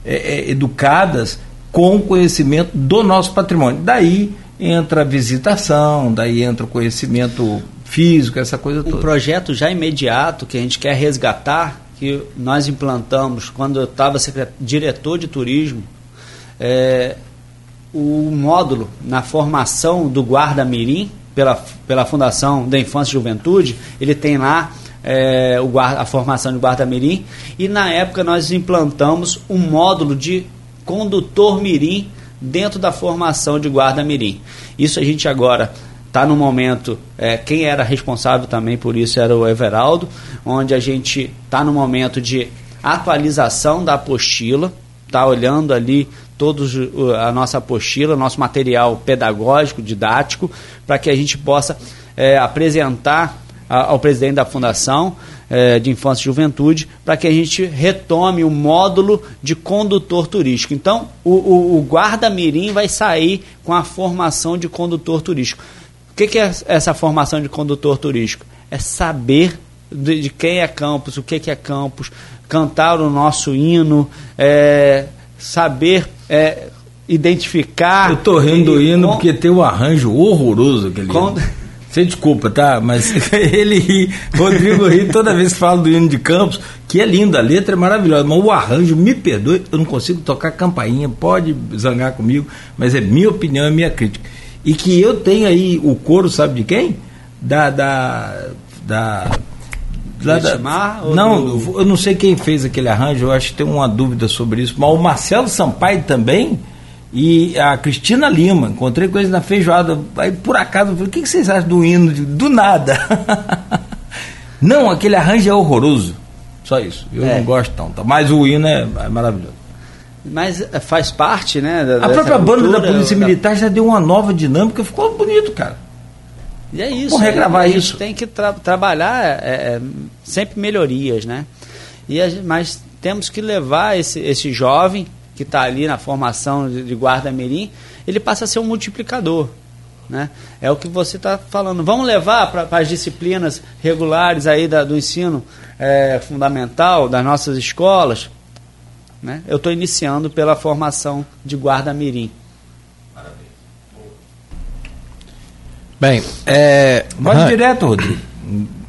é, é, educadas com conhecimento do nosso patrimônio. Daí entra a visitação, daí entra o conhecimento físico, essa coisa toda. Um projeto já imediato que a gente quer resgatar, que nós implantamos quando eu estava diretor de turismo, é, o módulo na formação do guarda-mirim, pela, pela Fundação da Infância e Juventude, ele tem lá é, o guarda, a formação de guarda-mirim, e na época nós implantamos um módulo de condutor mirim dentro da formação de guarda-mirim. Isso a gente agora está no momento, é, quem era responsável também por isso era o Everaldo, onde a gente está no momento de atualização da apostila, está olhando ali todos a nossa apostila, nosso material pedagógico, didático, para que a gente possa é, apresentar ao presidente da Fundação é, de Infância e Juventude, para que a gente retome o módulo de condutor turístico. Então, o, o, o guarda-mirim vai sair com a formação de condutor turístico. O que, que é essa formação de condutor turístico? É saber de, de quem é Campos, o que, que é Campos, cantar o nosso hino, é, saber é, identificar. Eu tô rindo e, hino com... porque tem um arranjo horroroso aquele com... Você desculpa, tá? Mas <laughs> ele ri, Rodrigo ri toda vez que fala do hino de Campos, que é lindo, a letra é maravilhosa, mas o arranjo, me perdoe, eu não consigo tocar campainha, pode zangar comigo, mas é minha opinião, é minha crítica. E que eu tenho aí o coro, sabe de quem? Da. da, da Lá da, não, do... eu não sei quem fez aquele arranjo, eu acho que tem uma dúvida sobre isso, mas o Marcelo Sampaio também e a Cristina Lima, encontrei com eles na feijoada, aí por acaso, eu falei, o que vocês acham do hino? Do nada. <laughs> Não, aquele arranjo é horroroso. Só isso. Eu É. não gosto tanto. Mas o hino é, é maravilhoso. Mas eh, faz parte, né? da- A própria banda da cultura, Polícia Militar já deu uma nova dinâmica, ficou bonito, cara. E é isso. Vou regravar a gente isso. tem que tra- trabalhar é, é, sempre melhorias, né? E a mas temos que levar esse, esse jovem que está ali na formação de, de guarda-mirim, ele passa a ser um multiplicador. Né? É o que você está falando. Vamos levar para as disciplinas regulares aí da- do ensino é, fundamental das nossas escolas. Né? Eu estou iniciando pela formação de guarda-mirim. Bem, é. Vai direto, Rodrigo.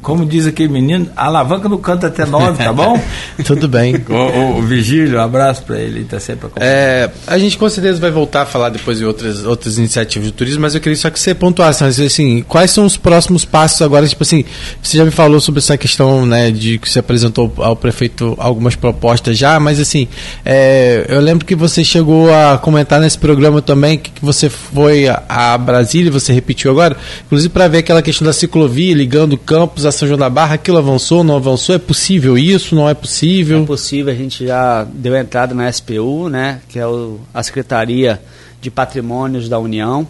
Como diz aquele menino, a alavanca não canta até nove, tá bom? <laughs> Tudo bem. o, o, o Vigílio, um abraço pra ele, tá sempre acompanhando. É, a gente com certeza vai voltar a falar depois de outras, outras iniciativas de turismo, mas eu queria só que você pontuasse, mas, assim, quais são os próximos passos agora? Tipo assim, você já me falou sobre essa questão, né, de que você apresentou ao prefeito algumas propostas já, mas assim, é, eu lembro que você chegou a comentar nesse programa também que, que você foi a, a Brasília, você repetiu agora, inclusive para ver aquela questão da ciclovia ligando Campos a São João da Barra, aquilo avançou, não avançou? É possível isso? Não é possível? É possível, a gente já deu entrada na SPU, né, que é o- a Secretaria de Patrimônios da União,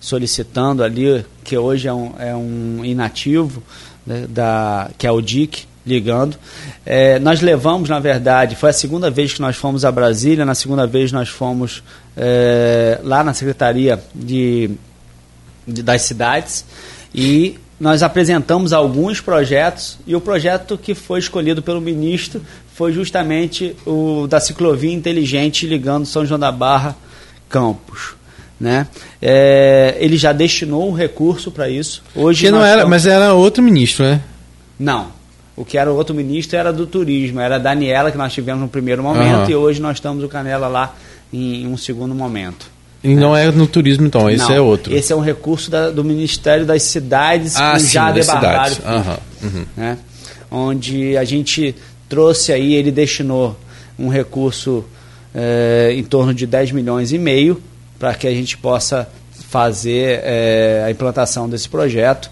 solicitando ali, que hoje é um, é um inativo, né, da, que é o DIC, ligando. É, nós levamos, na verdade, foi a segunda vez que nós fomos a Brasília, na segunda vez nós fomos é, lá na Secretaria de de- das cidades e nós apresentamos alguns projetos e o projeto que foi escolhido pelo ministro foi justamente o da ciclovia inteligente ligando São João da Barra Campos. Né? É, ele já destinou um recurso para isso. Hoje Que não era, estamos- mas era outro ministro, né? não. O que era o outro ministro era do turismo, era a Daniela que nós tivemos no primeiro momento Aham. e hoje nós estamos o Canela lá em um segundo momento. E não é no turismo, então, esse Não, é outro. Esse é um recurso da- do Ministério das Cidades Ah, sim, já das cidades. Aham, uhum. né? Onde a gente trouxe aí, ele destinou um recurso eh, em torno de 10 milhões e meio para que a gente possa fazer eh, a implantação desse projeto.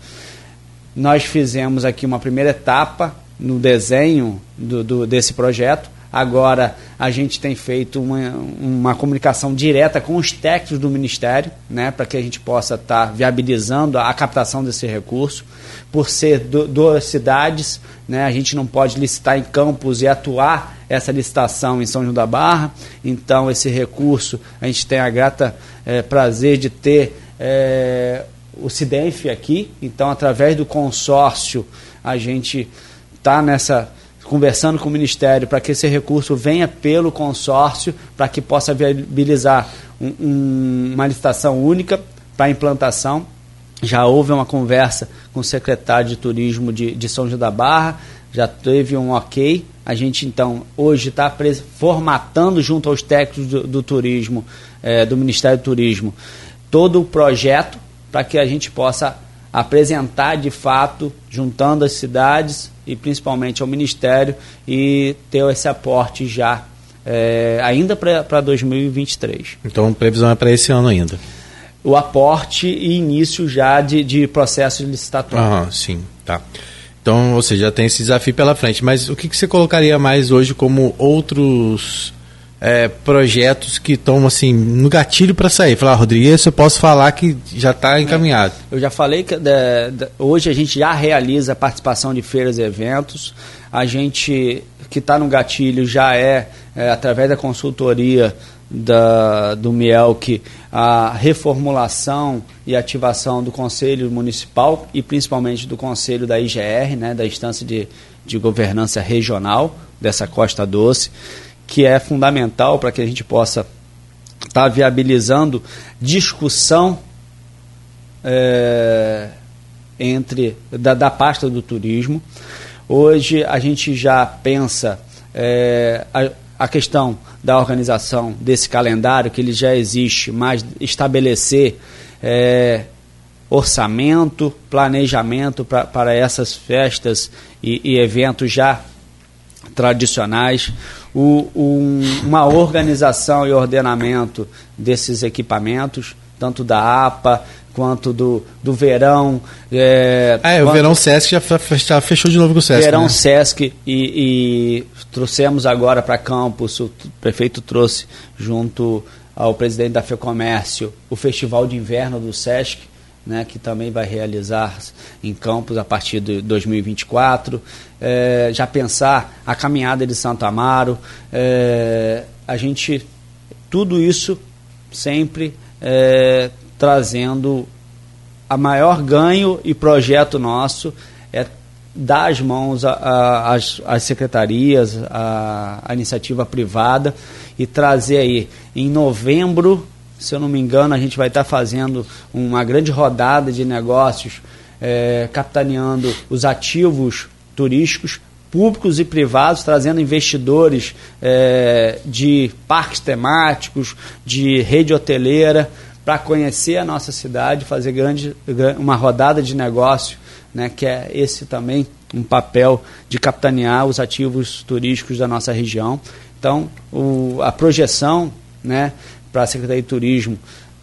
Nós fizemos aqui uma primeira etapa no desenho do, do- desse projeto. Agora a gente tem feito uma, uma comunicação direta com os técnicos do Ministério, né, para que a gente possa estar viabilizando a, captação desse recurso. Por ser duas cidades, né, a gente não pode licitar em campos e atuar essa licitação em São João da Barra. Então esse recurso a gente tem a grata eh, prazer de ter eh, o Cidenf aqui, então através do consórcio a gente está nessa conversando com o Ministério para que esse recurso venha pelo consórcio, para que possa viabilizar um- um- uma licitação única para implantação. Já houve uma conversa com o secretário de Turismo de, de São João da Barra, já teve um ok. A gente, então, hoje está formatando junto aos técnicos do, do turismo, eh, do Ministério do Turismo, todo o projeto para que a gente possa apresentar de fato, juntando as cidades e principalmente ao Ministério, e ter esse aporte já eh, ainda para 2023. Então, previsão é para esse ano ainda. O aporte e início já de, de processo licitatório. Aham, sim, tá. Então, ou seja, já tem esse desafio pela frente. Mas o que, que você colocaria mais hoje como outros é, projetos que estão assim no gatilho para sair? Falar, ah, Rodrigo, esse eu posso falar que já está encaminhado. Eu já falei que da- da- hoje a gente já realiza a participação de feiras e eventos. A gente que está no gatilho já é, é, através da consultoria da, do Mielc, a reformulação e ativação do Conselho Municipal e principalmente do Conselho da IGR, né, da Instância de, de Governança Regional dessa Costa Doce, que é fundamental para que a gente possa estar viabilizando discussão é, entre da, da pasta do turismo. Hoje a gente já pensa é, a, a questão da organização desse calendário, que ele já existe, mas estabelecer é, orçamento, planejamento para essas festas e, e eventos já tradicionais, o, um, uma organização e ordenamento desses equipamentos, tanto da APA quanto do, do verão. É, é o verão Sesc já, já, fechou de novo com o Sesc. Verão né? Sesc e, e trouxemos agora para Campos, o prefeito trouxe junto ao presidente da FEComércio o Festival de Inverno do Sesc, né, que também vai realizar em Campos a partir de 2024. É, já pensar a caminhada de Santo Amaro, é, a gente, tudo isso sempre é, trazendo a maior ganho e projeto nosso é dar as mãos às secretarias, à iniciativa privada e trazer aí em novembro se eu não me engano, a gente vai estar fazendo uma grande rodada de negócios, é, capitaneando os ativos turísticos públicos e privados, trazendo investidores é, de parques temáticos, de rede hoteleira, para conhecer a nossa cidade, fazer grande, uma rodada de negócio, né, que é esse também um papel de capitanear os ativos turísticos da nossa região. Então, o, a projeção né, para a Secretaria de Turismo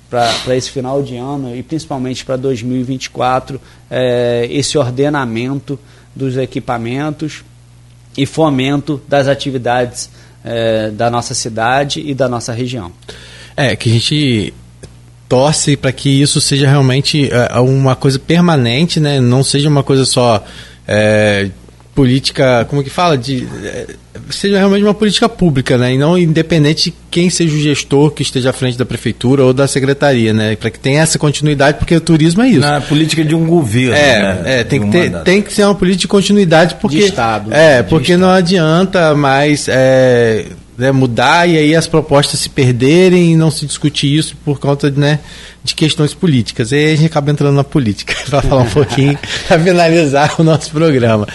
para esse final de ano e principalmente para 2024 é, esse ordenamento dos equipamentos e fomento das atividades é, da nossa cidade e da nossa região. É, que a gente torce para que isso seja realmente é, uma coisa permanente, né? não seja uma coisa só é, política, como que fala? De, é, seja realmente uma política pública, né? E não independente de quem seja o gestor que esteja à frente da prefeitura ou da secretaria, né? Para que tenha essa continuidade, porque o turismo é isso. Na política de um governo. É, né? é tem, que ter, tem que ser uma política de continuidade, porque. De Estado. É, porque Estado. não adianta mais. É, né, mudar e aí as propostas se perderem e não se discutir isso por conta né, de questões políticas. E aí a gente acaba entrando na política <laughs> para falar um pouquinho, para finalizar o nosso programa.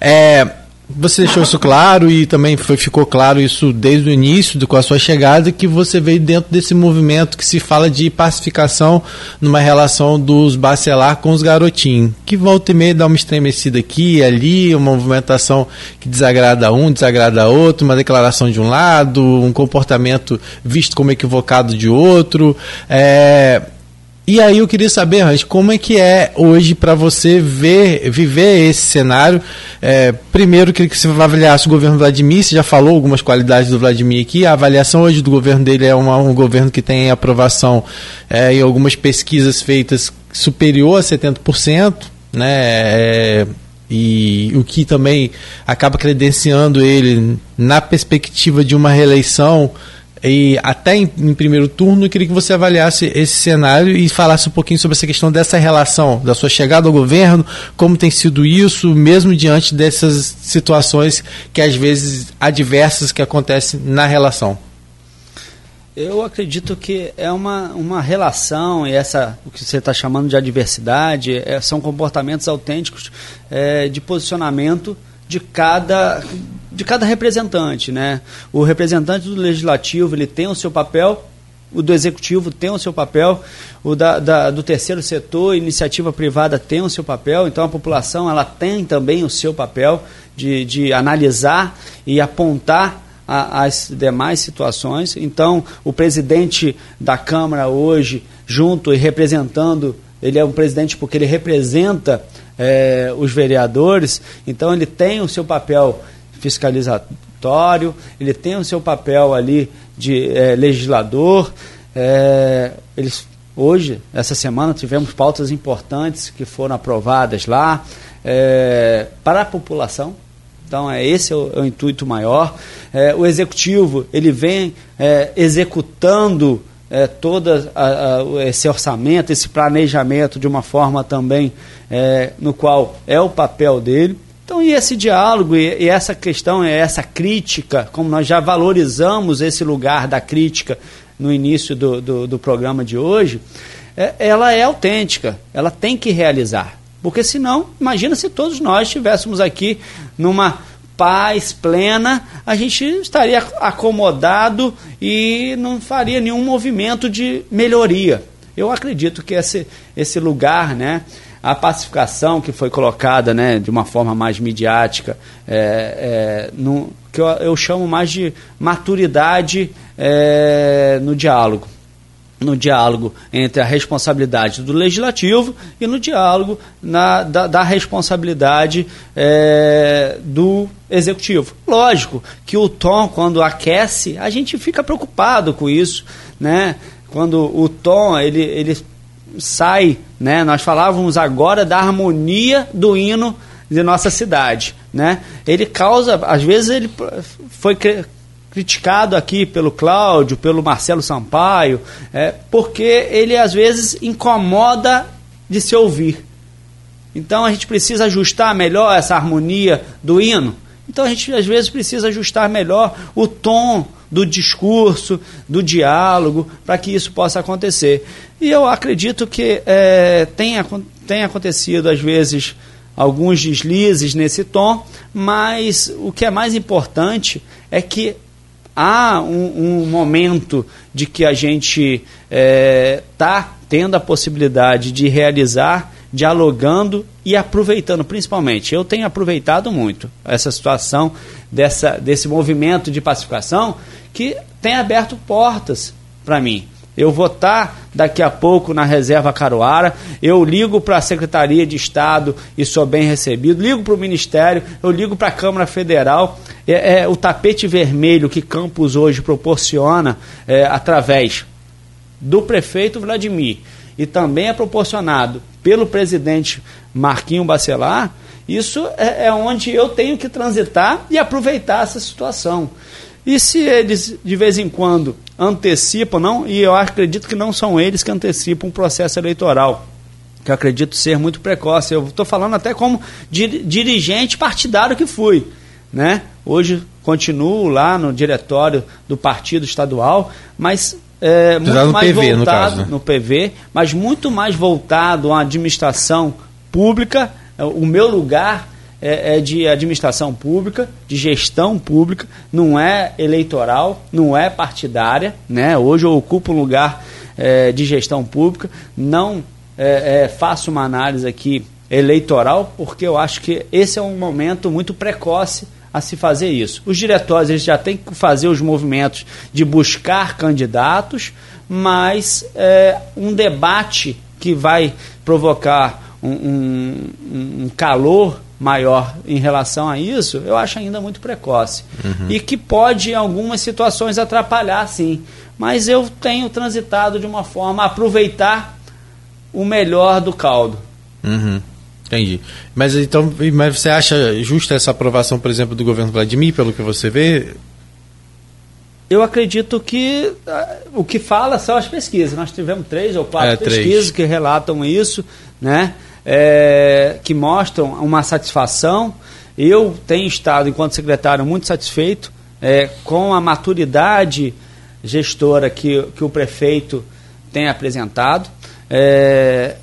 É, você deixou isso claro e também foi, ficou claro isso desde o início, com a sua chegada, que você veio dentro desse movimento que se fala de pacificação numa relação dos bacelar com os garotinhos, que volta e meia dá uma estremecida aqui e ali, uma movimentação que desagrada um, desagrada outro, uma declaração de um lado, um comportamento visto como equivocado de outro. É, e aí eu queria saber, Hans, como é que é hoje para você ver, viver esse cenário? É, primeiro, queria que você avaliasse o governo Vladimir, você já falou algumas qualidades do Vladimir aqui, a avaliação hoje do governo dele é uma, um governo que tem aprovação é, em algumas pesquisas feitas superior a 70%, né? É, e o que também acaba credenciando ele na perspectiva de uma reeleição e até em, em, primeiro turno, eu queria que você avaliasse esse cenário e falasse um pouquinho sobre essa questão dessa relação, da sua chegada ao governo, como tem sido isso, mesmo diante dessas situações que às vezes adversas que acontecem na relação. Eu acredito que é uma, uma relação, e essa, o que você está chamando de adversidade, é, são comportamentos autênticos é, de posicionamento de cada de cada representante, né? O representante do legislativo ele tem o seu papel, o do executivo tem o seu papel, o da, da, do terceiro setor, iniciativa privada tem o seu papel, então a população ela tem também o seu papel de, de analisar e apontar a, as demais situações. Então, o presidente da Câmara hoje, junto e representando, ele é um presidente porque ele representa é, os vereadores, então ele tem o seu papel fiscalizatório, ele tem o seu papel ali de é, legislador. É, eles, hoje, essa semana, tivemos pautas importantes que foram aprovadas lá é, para a população. Então, é, esse é o, é o intuito maior. É, o executivo ele vem é, executando é, todo esse orçamento, esse planejamento de uma forma também é, no qual é o papel dele. Então, e esse diálogo e, e essa questão, essa crítica, como nós já valorizamos esse lugar da crítica no início do, do, do programa de hoje, é, ela é autêntica, ela tem que realizar. Porque senão, imagina se todos nós estivéssemos aqui numa paz plena, a gente estaria acomodado e não faria nenhum movimento de melhoria. Eu acredito que esse, esse lugar, né, a pacificação que foi colocada né, de uma forma mais midiática, é, é, no, que eu, eu, chamo mais de maturidade é, no diálogo. no diálogo entre a responsabilidade do legislativo e no diálogo na, da, da responsabilidade é, do executivo. Lógico que o tom, quando aquece, a gente fica preocupado com isso, né? Quando o tom ele, ele sai, né? Nós falávamos agora da harmonia do hino de nossa cidade, né? Ele causa, às vezes ele foi criticado aqui pelo Cláudio, pelo Marcelo Sampaio, é, porque ele às vezes incomoda de se ouvir. Então a gente precisa ajustar melhor essa harmonia do hino. Então a gente às vezes precisa ajustar melhor o tom do discurso, do diálogo, para que isso possa acontecer. E eu acredito que é, tem, tem acontecido às vezes alguns deslizes nesse tom, mas o que é mais importante é que há um, um momento de que a gente está é, tá tendo a possibilidade de realizar dialogando e aproveitando, principalmente. Eu tenho aproveitado muito essa situação dessa, desse movimento de pacificação que tem aberto portas para mim. Eu vou estar daqui a pouco na reserva Caruara, eu ligo para a Secretaria de Estado e sou bem recebido, ligo para o Ministério, eu ligo para a Câmara Federal. É, é, o tapete vermelho que Campos hoje proporciona é, através do prefeito Vladimir e também é proporcionado pelo presidente Marquinho Bacelar, isso é, é onde eu tenho que transitar e aproveitar essa situação. E se eles, de vez em quando, antecipam, não, e eu acredito que não são eles que antecipam o processo eleitoral, que eu acredito ser muito precoce. Eu estou falando até como dirigente partidário que fui. Né? Hoje continuo lá no diretório do partido estadual, mas é, muito no mais PV, voltado no, caso, né? no PV, mas muito mais voltado à administração pública. O meu lugar é, é, de administração pública, de gestão pública, não é eleitoral, não é partidária. Né? Hoje eu ocupo um lugar é, de gestão pública, não é, é, faço uma análise aqui eleitoral, porque eu acho que esse é um momento muito precoce a se fazer isso. Os diretórios eles já têm que fazer os movimentos de buscar candidatos, mas é, um debate que vai provocar um, um, um calor maior em relação a isso, eu acho ainda muito precoce. Uhum. E que pode, em algumas situações, atrapalhar, sim. Mas eu tenho transitado de uma forma a aproveitar o melhor do caldo. Uhum. Entendi. Mas então, mas você acha justa essa aprovação, por exemplo, do governo Vladimir, pelo que você vê? Eu acredito que uh, o que fala são as pesquisas. Nós tivemos três ou quatro é, pesquisas três. que relatam isso, né? é, que mostram uma satisfação. Eu tenho estado, enquanto secretário, muito satisfeito é, com a maturidade gestora que, que o prefeito tem apresentado é,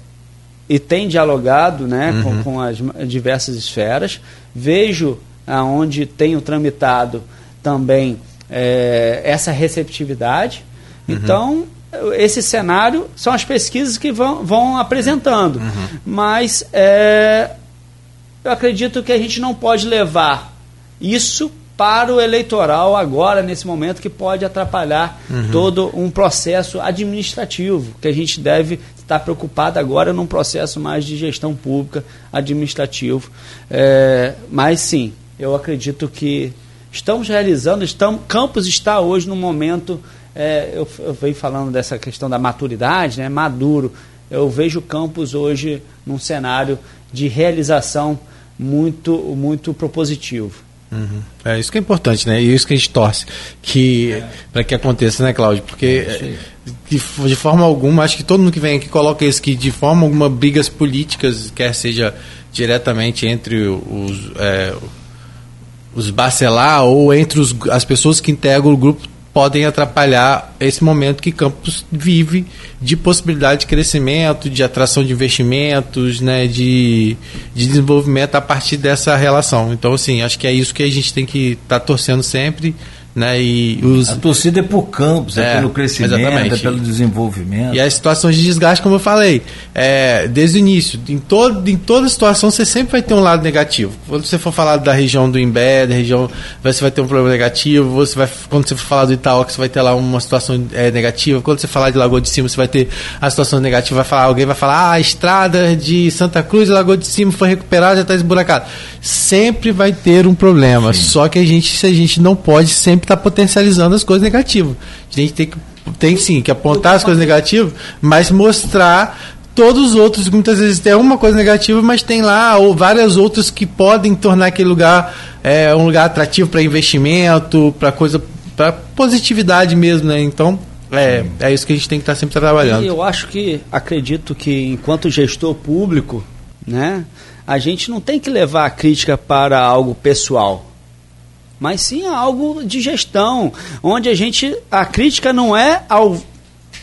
e tem dialogado né, uhum. com, com, as diversas esferas. Vejo aonde tenho tramitado também é, essa receptividade. Uhum. Então, esse cenário são as pesquisas que vão, vão apresentando. Uhum. Mas é, eu acredito que a gente não pode levar isso para o eleitoral agora, nesse momento, que pode atrapalhar uhum. todo um processo administrativo, que a gente deve estar preocupado agora num processo mais de gestão pública administrativo. É, mas sim, eu acredito que estamos realizando, estamos, Campos está hoje no momento é, eu, eu venho falando dessa questão da maturidade, né, maduro. Eu vejo o campus hoje num cenário de realização muito, muito propositivo. Uhum. É isso que é importante, né? E isso que a gente torce que é. para que aconteça, né, Cláudio? Porque é, de, de, forma alguma, acho que todo mundo que vem aqui coloca isso que de forma alguma brigas políticas, quer seja diretamente entre os é, os Bacelar ou entre os, as pessoas que integram o grupo podem atrapalhar esse momento que Campos vive de possibilidade de crescimento, de atração de investimentos, né, de, de desenvolvimento a partir dessa relação. Então, assim, acho que é isso que a gente tem que estar tá torcendo sempre, né? E os... A torcida é por campos, é, é pelo crescimento, exatamente. é pelo desenvolvimento. E as situações de desgaste, como eu falei, é, desde o início, em, todo, em toda situação você sempre vai ter um lado negativo. Quando você for falar da região do Imbé, da região, você vai ter um problema negativo. Você vai, quando você for falar do Itaú, você vai ter lá uma situação é, negativa. Quando você falar de Lagoa de Cima, você vai ter a situação negativa. Vai falar, alguém vai falar, ah, a estrada de Santa Cruz, Lagoa de Cima foi recuperada, já está esburacada. Sempre vai ter um problema. Sim. Só que a gente, a gente não pode sempre está potencializando as coisas negativas. A gente tem que tem sim que apontar as coisas negativas, mas mostrar todos os outros, muitas vezes tem uma coisa negativa, mas tem lá ou várias outras que podem tornar aquele lugar é, um lugar atrativo para investimento, para coisa, para positividade mesmo, né? Então é, é isso que a gente tem que estar tá sempre trabalhando. E eu acho que acredito que enquanto gestor público, né, a gente não tem que levar a crítica para algo pessoal mas sim algo de gestão, onde a gente a crítica não é ao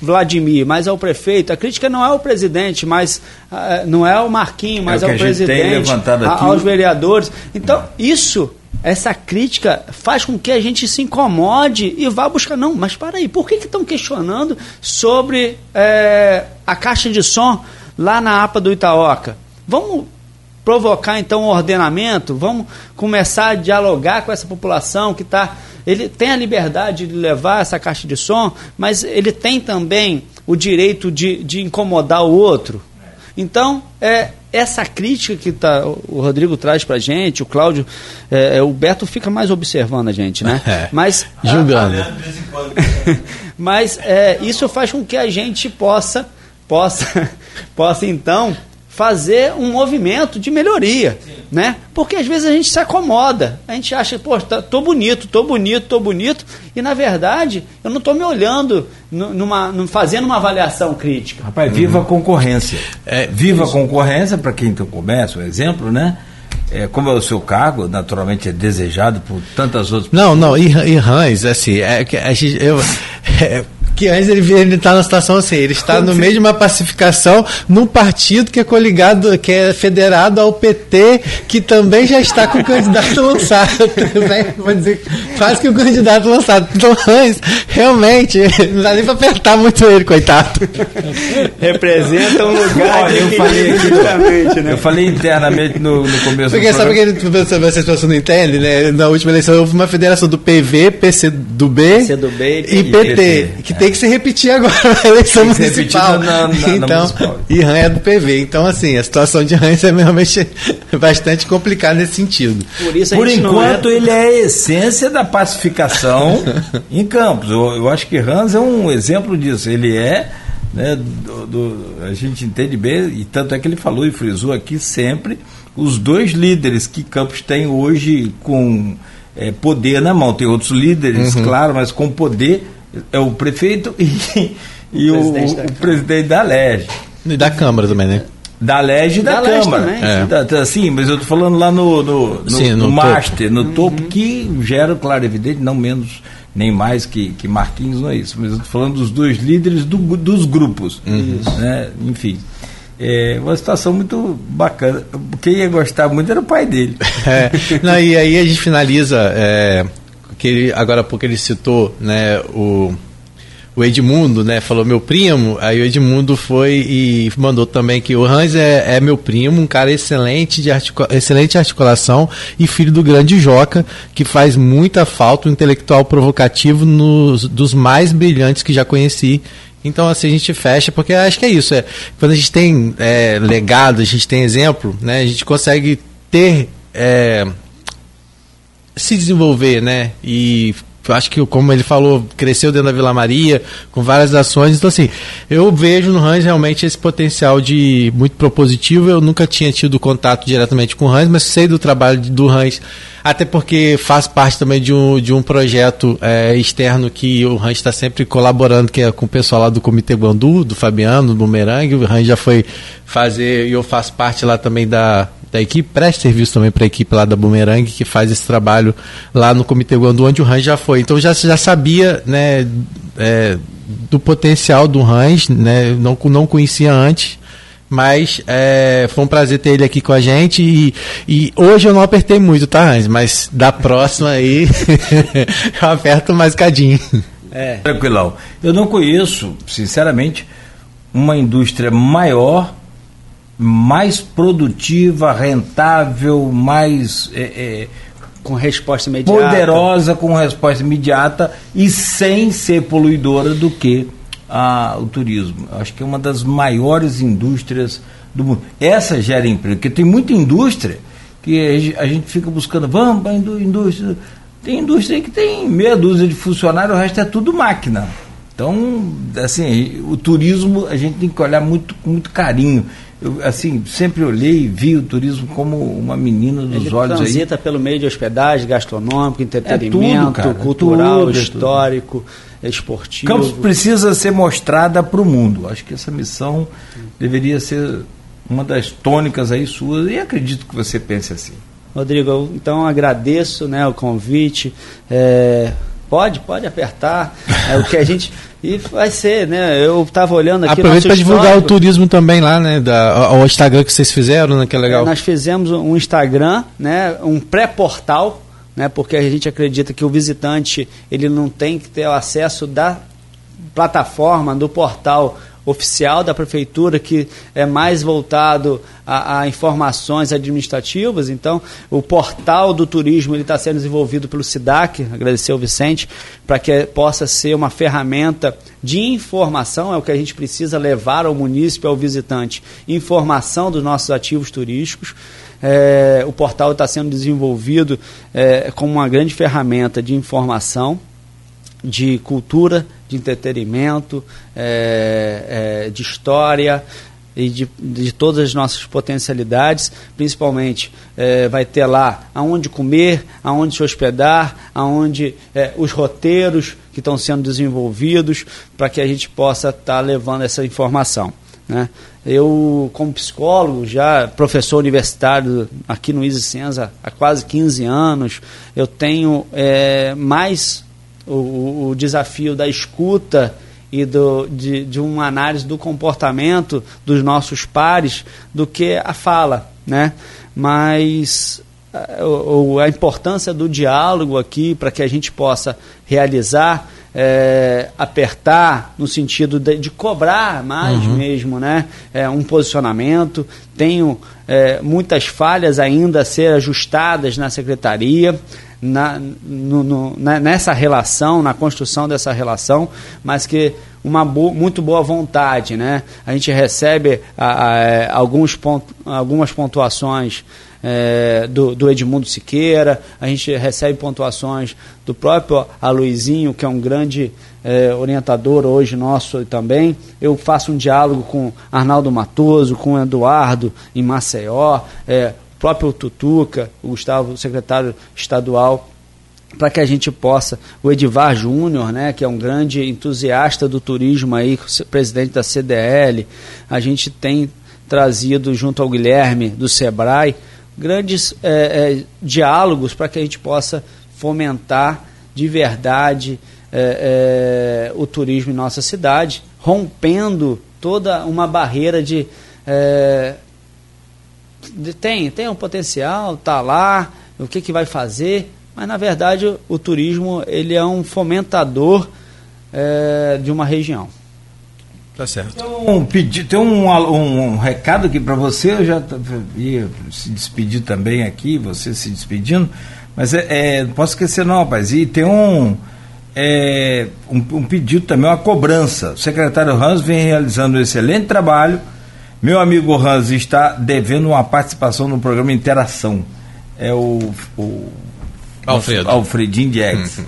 Vladimir, mas ao prefeito. A crítica não é ao presidente, mas uh, não é ao Marquinho, mas é ao presidente, a, aos vereadores. Então, isso, essa crítica faz com que a gente se incomode e vá buscar. Não, mas para aí, por que estão questionando sobre é, a caixa de som lá na APA do Itaoca? Vamos provocar então um ordenamento, vamos começar a dialogar com essa população que está. Ele tem a liberdade de levar essa caixa de som, mas ele tem também o direito de, de incomodar o outro. Então, é, essa crítica que tá, o Rodrigo traz para gente, o Cláudio, é, é, o Beto fica mais observando a gente, né? <laughs> É, mas <laughs> julgando. <laughs> mas é, isso faz com que a gente possa, possa, possa então fazer um movimento de melhoria, Sim. né? Porque às vezes a gente se acomoda, a gente acha, pô, tá, tô bonito, tô bonito, tô bonito, e na verdade eu não estou me olhando numa, numa, fazendo uma avaliação crítica. Rapaz, viva a concorrência. É, viva a concorrência para quem tem comércio, um exemplo, né? É, como é o seu cargo, naturalmente é desejado por tantas outras Não, não, e, e Hans, assim, é, a gente, eu, <laughs> é, que antes ele está na situação assim, ele está no meio de uma pacificação num partido que é coligado, que é federado ao PT, que também já está com o candidato <laughs> lançado. Vou dizer, quase que o candidato lançado. Então, Hans, realmente, não dá nem para apertar muito ele, coitado. Representa um lugar Olha, eu falei aqui, né? Eu falei internamente no, no começo Porque sabe que vocês pessoas não entendem, né? Na última eleição houve uma federação do PV, PC do B, PC do B e, e PT, PT, que tem que se repetir agora <laughs> na eleição municipal. Na, na, <laughs> então, na e RAM é do PV. Então, assim, a situação de RAM é realmente <laughs> bastante complicada nesse sentido. Por, isso Por enquanto, é... ele é a essência da pacificação em Campos. Eu, eu acho que Rans é um exemplo disso. Ele é. Né, do, do, a gente entende bem, e tanto é que ele falou e frisou aqui sempre os dois líderes que Campos tem hoje com é, poder na mão. Tem outros líderes, uhum. claro, mas com poder é o prefeito e, <laughs> e o, o, presidente, da o presidente da LEG. E da Câmara também, né? Da LEG e da, da Câmara. Também, é. Tá, tá, sim, mas eu estou falando lá no, no, no, sim, no, no master, topo. no uhum. topo, que gera, claro, evidente, não menos nem mais que, que Marquinhos, não é isso. Mas eu estou falando dos dois líderes do, dos grupos. Uhum. Né? Enfim. É uma situação muito bacana. Quem ia gostar muito era o pai dele. <laughs> É, não, e aí a gente finaliza. É, que ele, agora há pouco ele citou né, o, o Edmundo, né? Falou meu primo, aí o Edmundo foi e mandou também que o Hans é, é meu primo, um cara excelente de articula excelente articulação e filho do grande Joca, que faz muita falta, um intelectual provocativo nos, dos mais brilhantes que já conheci. Então, assim, a gente fecha, porque acho que é isso. É, quando a gente tem é, legado, a gente tem exemplo, né? A gente consegue ter é, se desenvolver, né? E acho que, como ele falou, cresceu dentro da Vila Maria, com várias ações. Então, assim, eu vejo no Hans realmente esse potencial de muito propositivo. Eu nunca tinha tido contato diretamente com o Hans, mas sei do trabalho do Hans, até porque faz parte também de um, de um projeto é, externo que o Hans está sempre colaborando, que é com o pessoal lá do Comitê Guandu, do Fabiano, do Bumerangue. O Hans já foi fazer, e eu faço parte lá também da da equipe, presta serviço também para a equipe lá da Boomerang, que faz esse trabalho lá no Comitê Guandu, onde o Rans já foi. Então já, já sabia né, é, do potencial do Rans, né, não, não conhecia antes, Mas é, foi um prazer ter ele aqui com a gente. E, e hoje eu não apertei muito, tá, Hans? Mas da próxima aí <laughs> eu aperto mais cadinho. É. Tranquilão. Eu não conheço, sinceramente, uma indústria maior, mais produtiva, rentável, mais. É, é, com resposta imediata. Poderosa, com resposta imediata e sem ser poluidora do que a, o turismo. Acho que é uma das maiores indústrias do mundo. Essa gera emprego, porque tem muita indústria que a gente fica buscando, vamos para a indústria. Tem indústria que tem meia dúzia de funcionários, o resto é tudo máquina. Então, assim, o turismo a gente tem que olhar muito com muito carinho. Eu, assim, sempre olhei e vi o turismo como uma menina dos Ele olhos transita aí. pelo meio de hospedagem, gastronômico, entretenimento, é tudo, cara, cultural, é tudo, histórico, é esportivo. Campos precisa ser mostrada para o mundo. Acho que essa missão deveria ser uma das tônicas aí suas e acredito que você pense assim. Rodrigo, então agradeço né, o convite. É, pode, pode apertar. É o que a gente. E vai ser, né? Eu estava olhando aqui. Aproveita para divulgar o turismo também lá, né? Da, o Instagram que vocês fizeram, né? Que é legal. É, nós fizemos um Instagram, né? Um pré-portal, né? Porque a gente acredita que o visitante ele não tem que ter o acesso da plataforma, do portal oficial da prefeitura que é mais voltado a, a informações administrativas. Então, o portal do turismo está sendo desenvolvido pelo SIDAC, agradecer ao Vicente, para que possa ser uma ferramenta de informação, é o que a gente precisa levar ao município, ao visitante, informação dos nossos ativos turísticos. É, o portal está sendo desenvolvido é, como uma grande ferramenta de informação de cultura, de entretenimento, é, é, de história e de, de todas as nossas potencialidades, principalmente é, vai ter lá aonde comer, aonde se hospedar, aonde é, os roteiros que estão sendo desenvolvidos para que a gente possa estar tá levando essa informação. Né? Eu, como psicólogo, já professor universitário aqui no Senza há quase 15 anos, eu tenho é, mais o, o desafio da escuta e do, de, de uma análise do comportamento dos nossos pares do que a fala, né? Mas a, a importância do diálogo aqui para que a gente possa realizar é, apertar no sentido de, de cobrar mais uhum. mesmo, né? É, um posicionamento. Tenho é, muitas falhas ainda a ser ajustadas na secretaria na, no, no, na, nessa relação, na construção dessa relação, mas que uma bo muito boa vontade. Né? A gente recebe a, a, é, alguns pont algumas pontuações é, do, do, Edmundo Siqueira, a gente recebe pontuações do próprio Aloizinho, que é um grande é, orientador hoje nosso também. Eu faço um diálogo com Arnaldo Matoso, com Eduardo em Maceió, é, próprio Tutuca, o Gustavo, secretário estadual, para que a gente possa, o Edivar Júnior, né, que é um grande entusiasta do turismo aí, presidente da CDL, a gente tem trazido junto ao Guilherme do Sebrae grandes é, é, diálogos para que a gente possa fomentar de verdade é, é o turismo em nossa cidade, rompendo toda uma barreira de é, tem, tem um potencial, está lá, o que, que vai fazer, mas na verdade o, o turismo ele é um fomentador é, de uma região. Tá certo. Tem um, pedi, tem um, um, um recado aqui para você, eu já ia se despedir também aqui, você se despedindo, mas é, é, não posso esquecer não, rapaz, e tem um, é, um, um, pedido também, uma cobrança. O secretário Hans vem realizando um excelente trabalho meu amigo Hans está devendo uma participação no programa Interação. É o. o Alfredo. Alfredinho Diegues. Hum.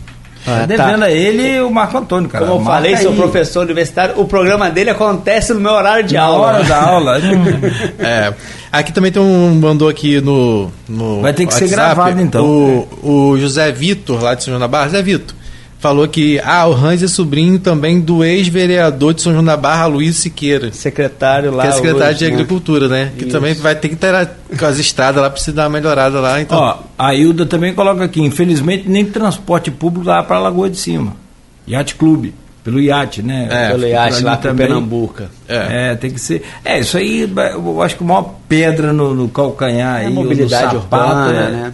Ah, tá devendo tá. a ele o Marco Antônio, cara. Como eu falei, sou professor universitário, o programa dele acontece no meu horário de Na aula. hora da aula. <laughs> é. Aqui também tem um mandou aqui no, no Vai ter que WhatsApp, ser gravado então. O, o José Vitor, lá de São João da Barra. José Vitor, falou que ah, o Hans é sobrinho também do ex-vereador de São João da Barra, Luiz Siqueira. Secretário lá. Que é secretário hoje, de né? Agricultura, né? Que também vai ter que ter com as estradas lá, precisa dar uma melhorada lá. Então... Ó, a Hilda também coloca aqui, infelizmente nem transporte público lá para a Lagoa de Cima. Yacht Clube. pelo iate, né? É, pelo iate lá também. Pernambuca. É. é. tem que ser. É, isso aí, eu acho que a maior pedra no, no calcanhar é aí, mobilidade no sapato, urbana, é, né?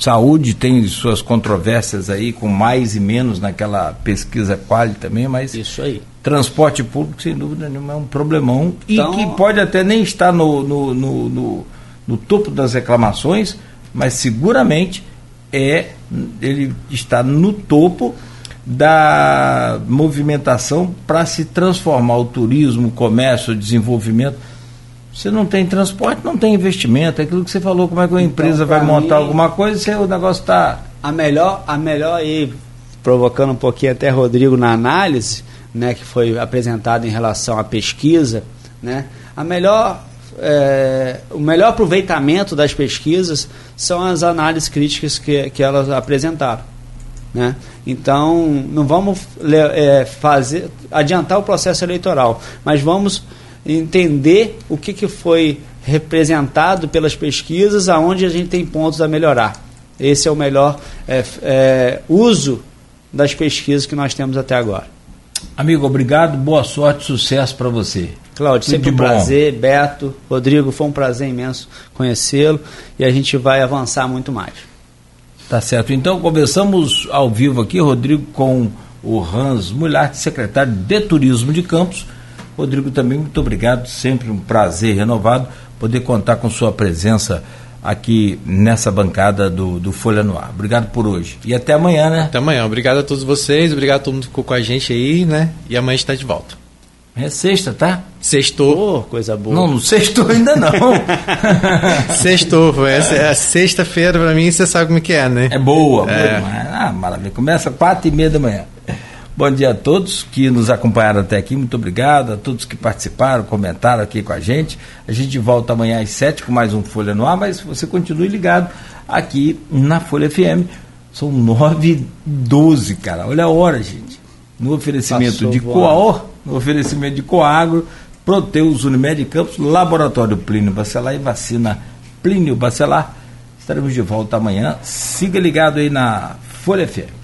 Saúde tem suas controvérsias aí, com mais e menos naquela pesquisa quali também, mas. Isso aí. Transporte público, sem dúvida nenhuma, é um problemão. Então, e que pode até nem estar no, no, no, no, no topo das reclamações, mas seguramente é ele está no topo da movimentação para se transformar o turismo, o comércio, o desenvolvimento você não tem transporte, não tem investimento. É aquilo que você falou, como é que uma então, empresa vai montar mim, alguma coisa se o negócio está. A melhor, a melhor aí, provocando um pouquinho até Rodrigo na análise, né, que foi apresentada em relação à pesquisa, né, a melhor, é, o melhor aproveitamento das pesquisas são as análises críticas que, que elas apresentaram. Né? Então, não vamos é, fazer adiantar o processo eleitoral, mas vamos entender o que, que foi representado pelas pesquisas, aonde a gente tem pontos a melhorar. Esse é o melhor é, é, uso das pesquisas que nós temos até agora. Amigo, obrigado, boa sorte, sucesso para você. Cláudio, sempre um prazer. Beto, Rodrigo, foi um prazer imenso conhecê-lo e a gente vai avançar muito mais. Tá certo. Então, conversamos ao vivo aqui, Rodrigo, com o Hans Mulhart, secretário de Turismo de Campos Rodrigo, também muito obrigado, sempre um prazer renovado poder contar com sua presença aqui nessa bancada do, do Folha no Ar. Obrigado por hoje. E até amanhã, né? Até amanhã. Obrigado a todos vocês, obrigado a todo mundo que ficou com a gente aí, né? E amanhã a gente está de volta. É sexta, tá? Sextou. Oh, coisa boa. Não, não sextou ainda não. <laughs> <laughs> sextou, essa é a sexta-feira para mim, você sabe como é que é, né? É boa, é. boa. Ah, maravilha. Começa quatro e meia da manhã. Bom dia a todos que nos acompanharam até aqui. Muito obrigado a todos que participaram, comentaram aqui com a gente. A gente volta amanhã às sete com mais um Folha no Ar, mas você continue ligado aqui na Folha FM. São nove e doze, cara. Olha a hora, gente. No oferecimento Passou de Coaor, no oferecimento de Coagro, Proteus Unimed Campos, Laboratório Plínio Bacelar e Vacina Plínio Bacelar. Estaremos de volta amanhã. Siga ligado aí na Folha FM.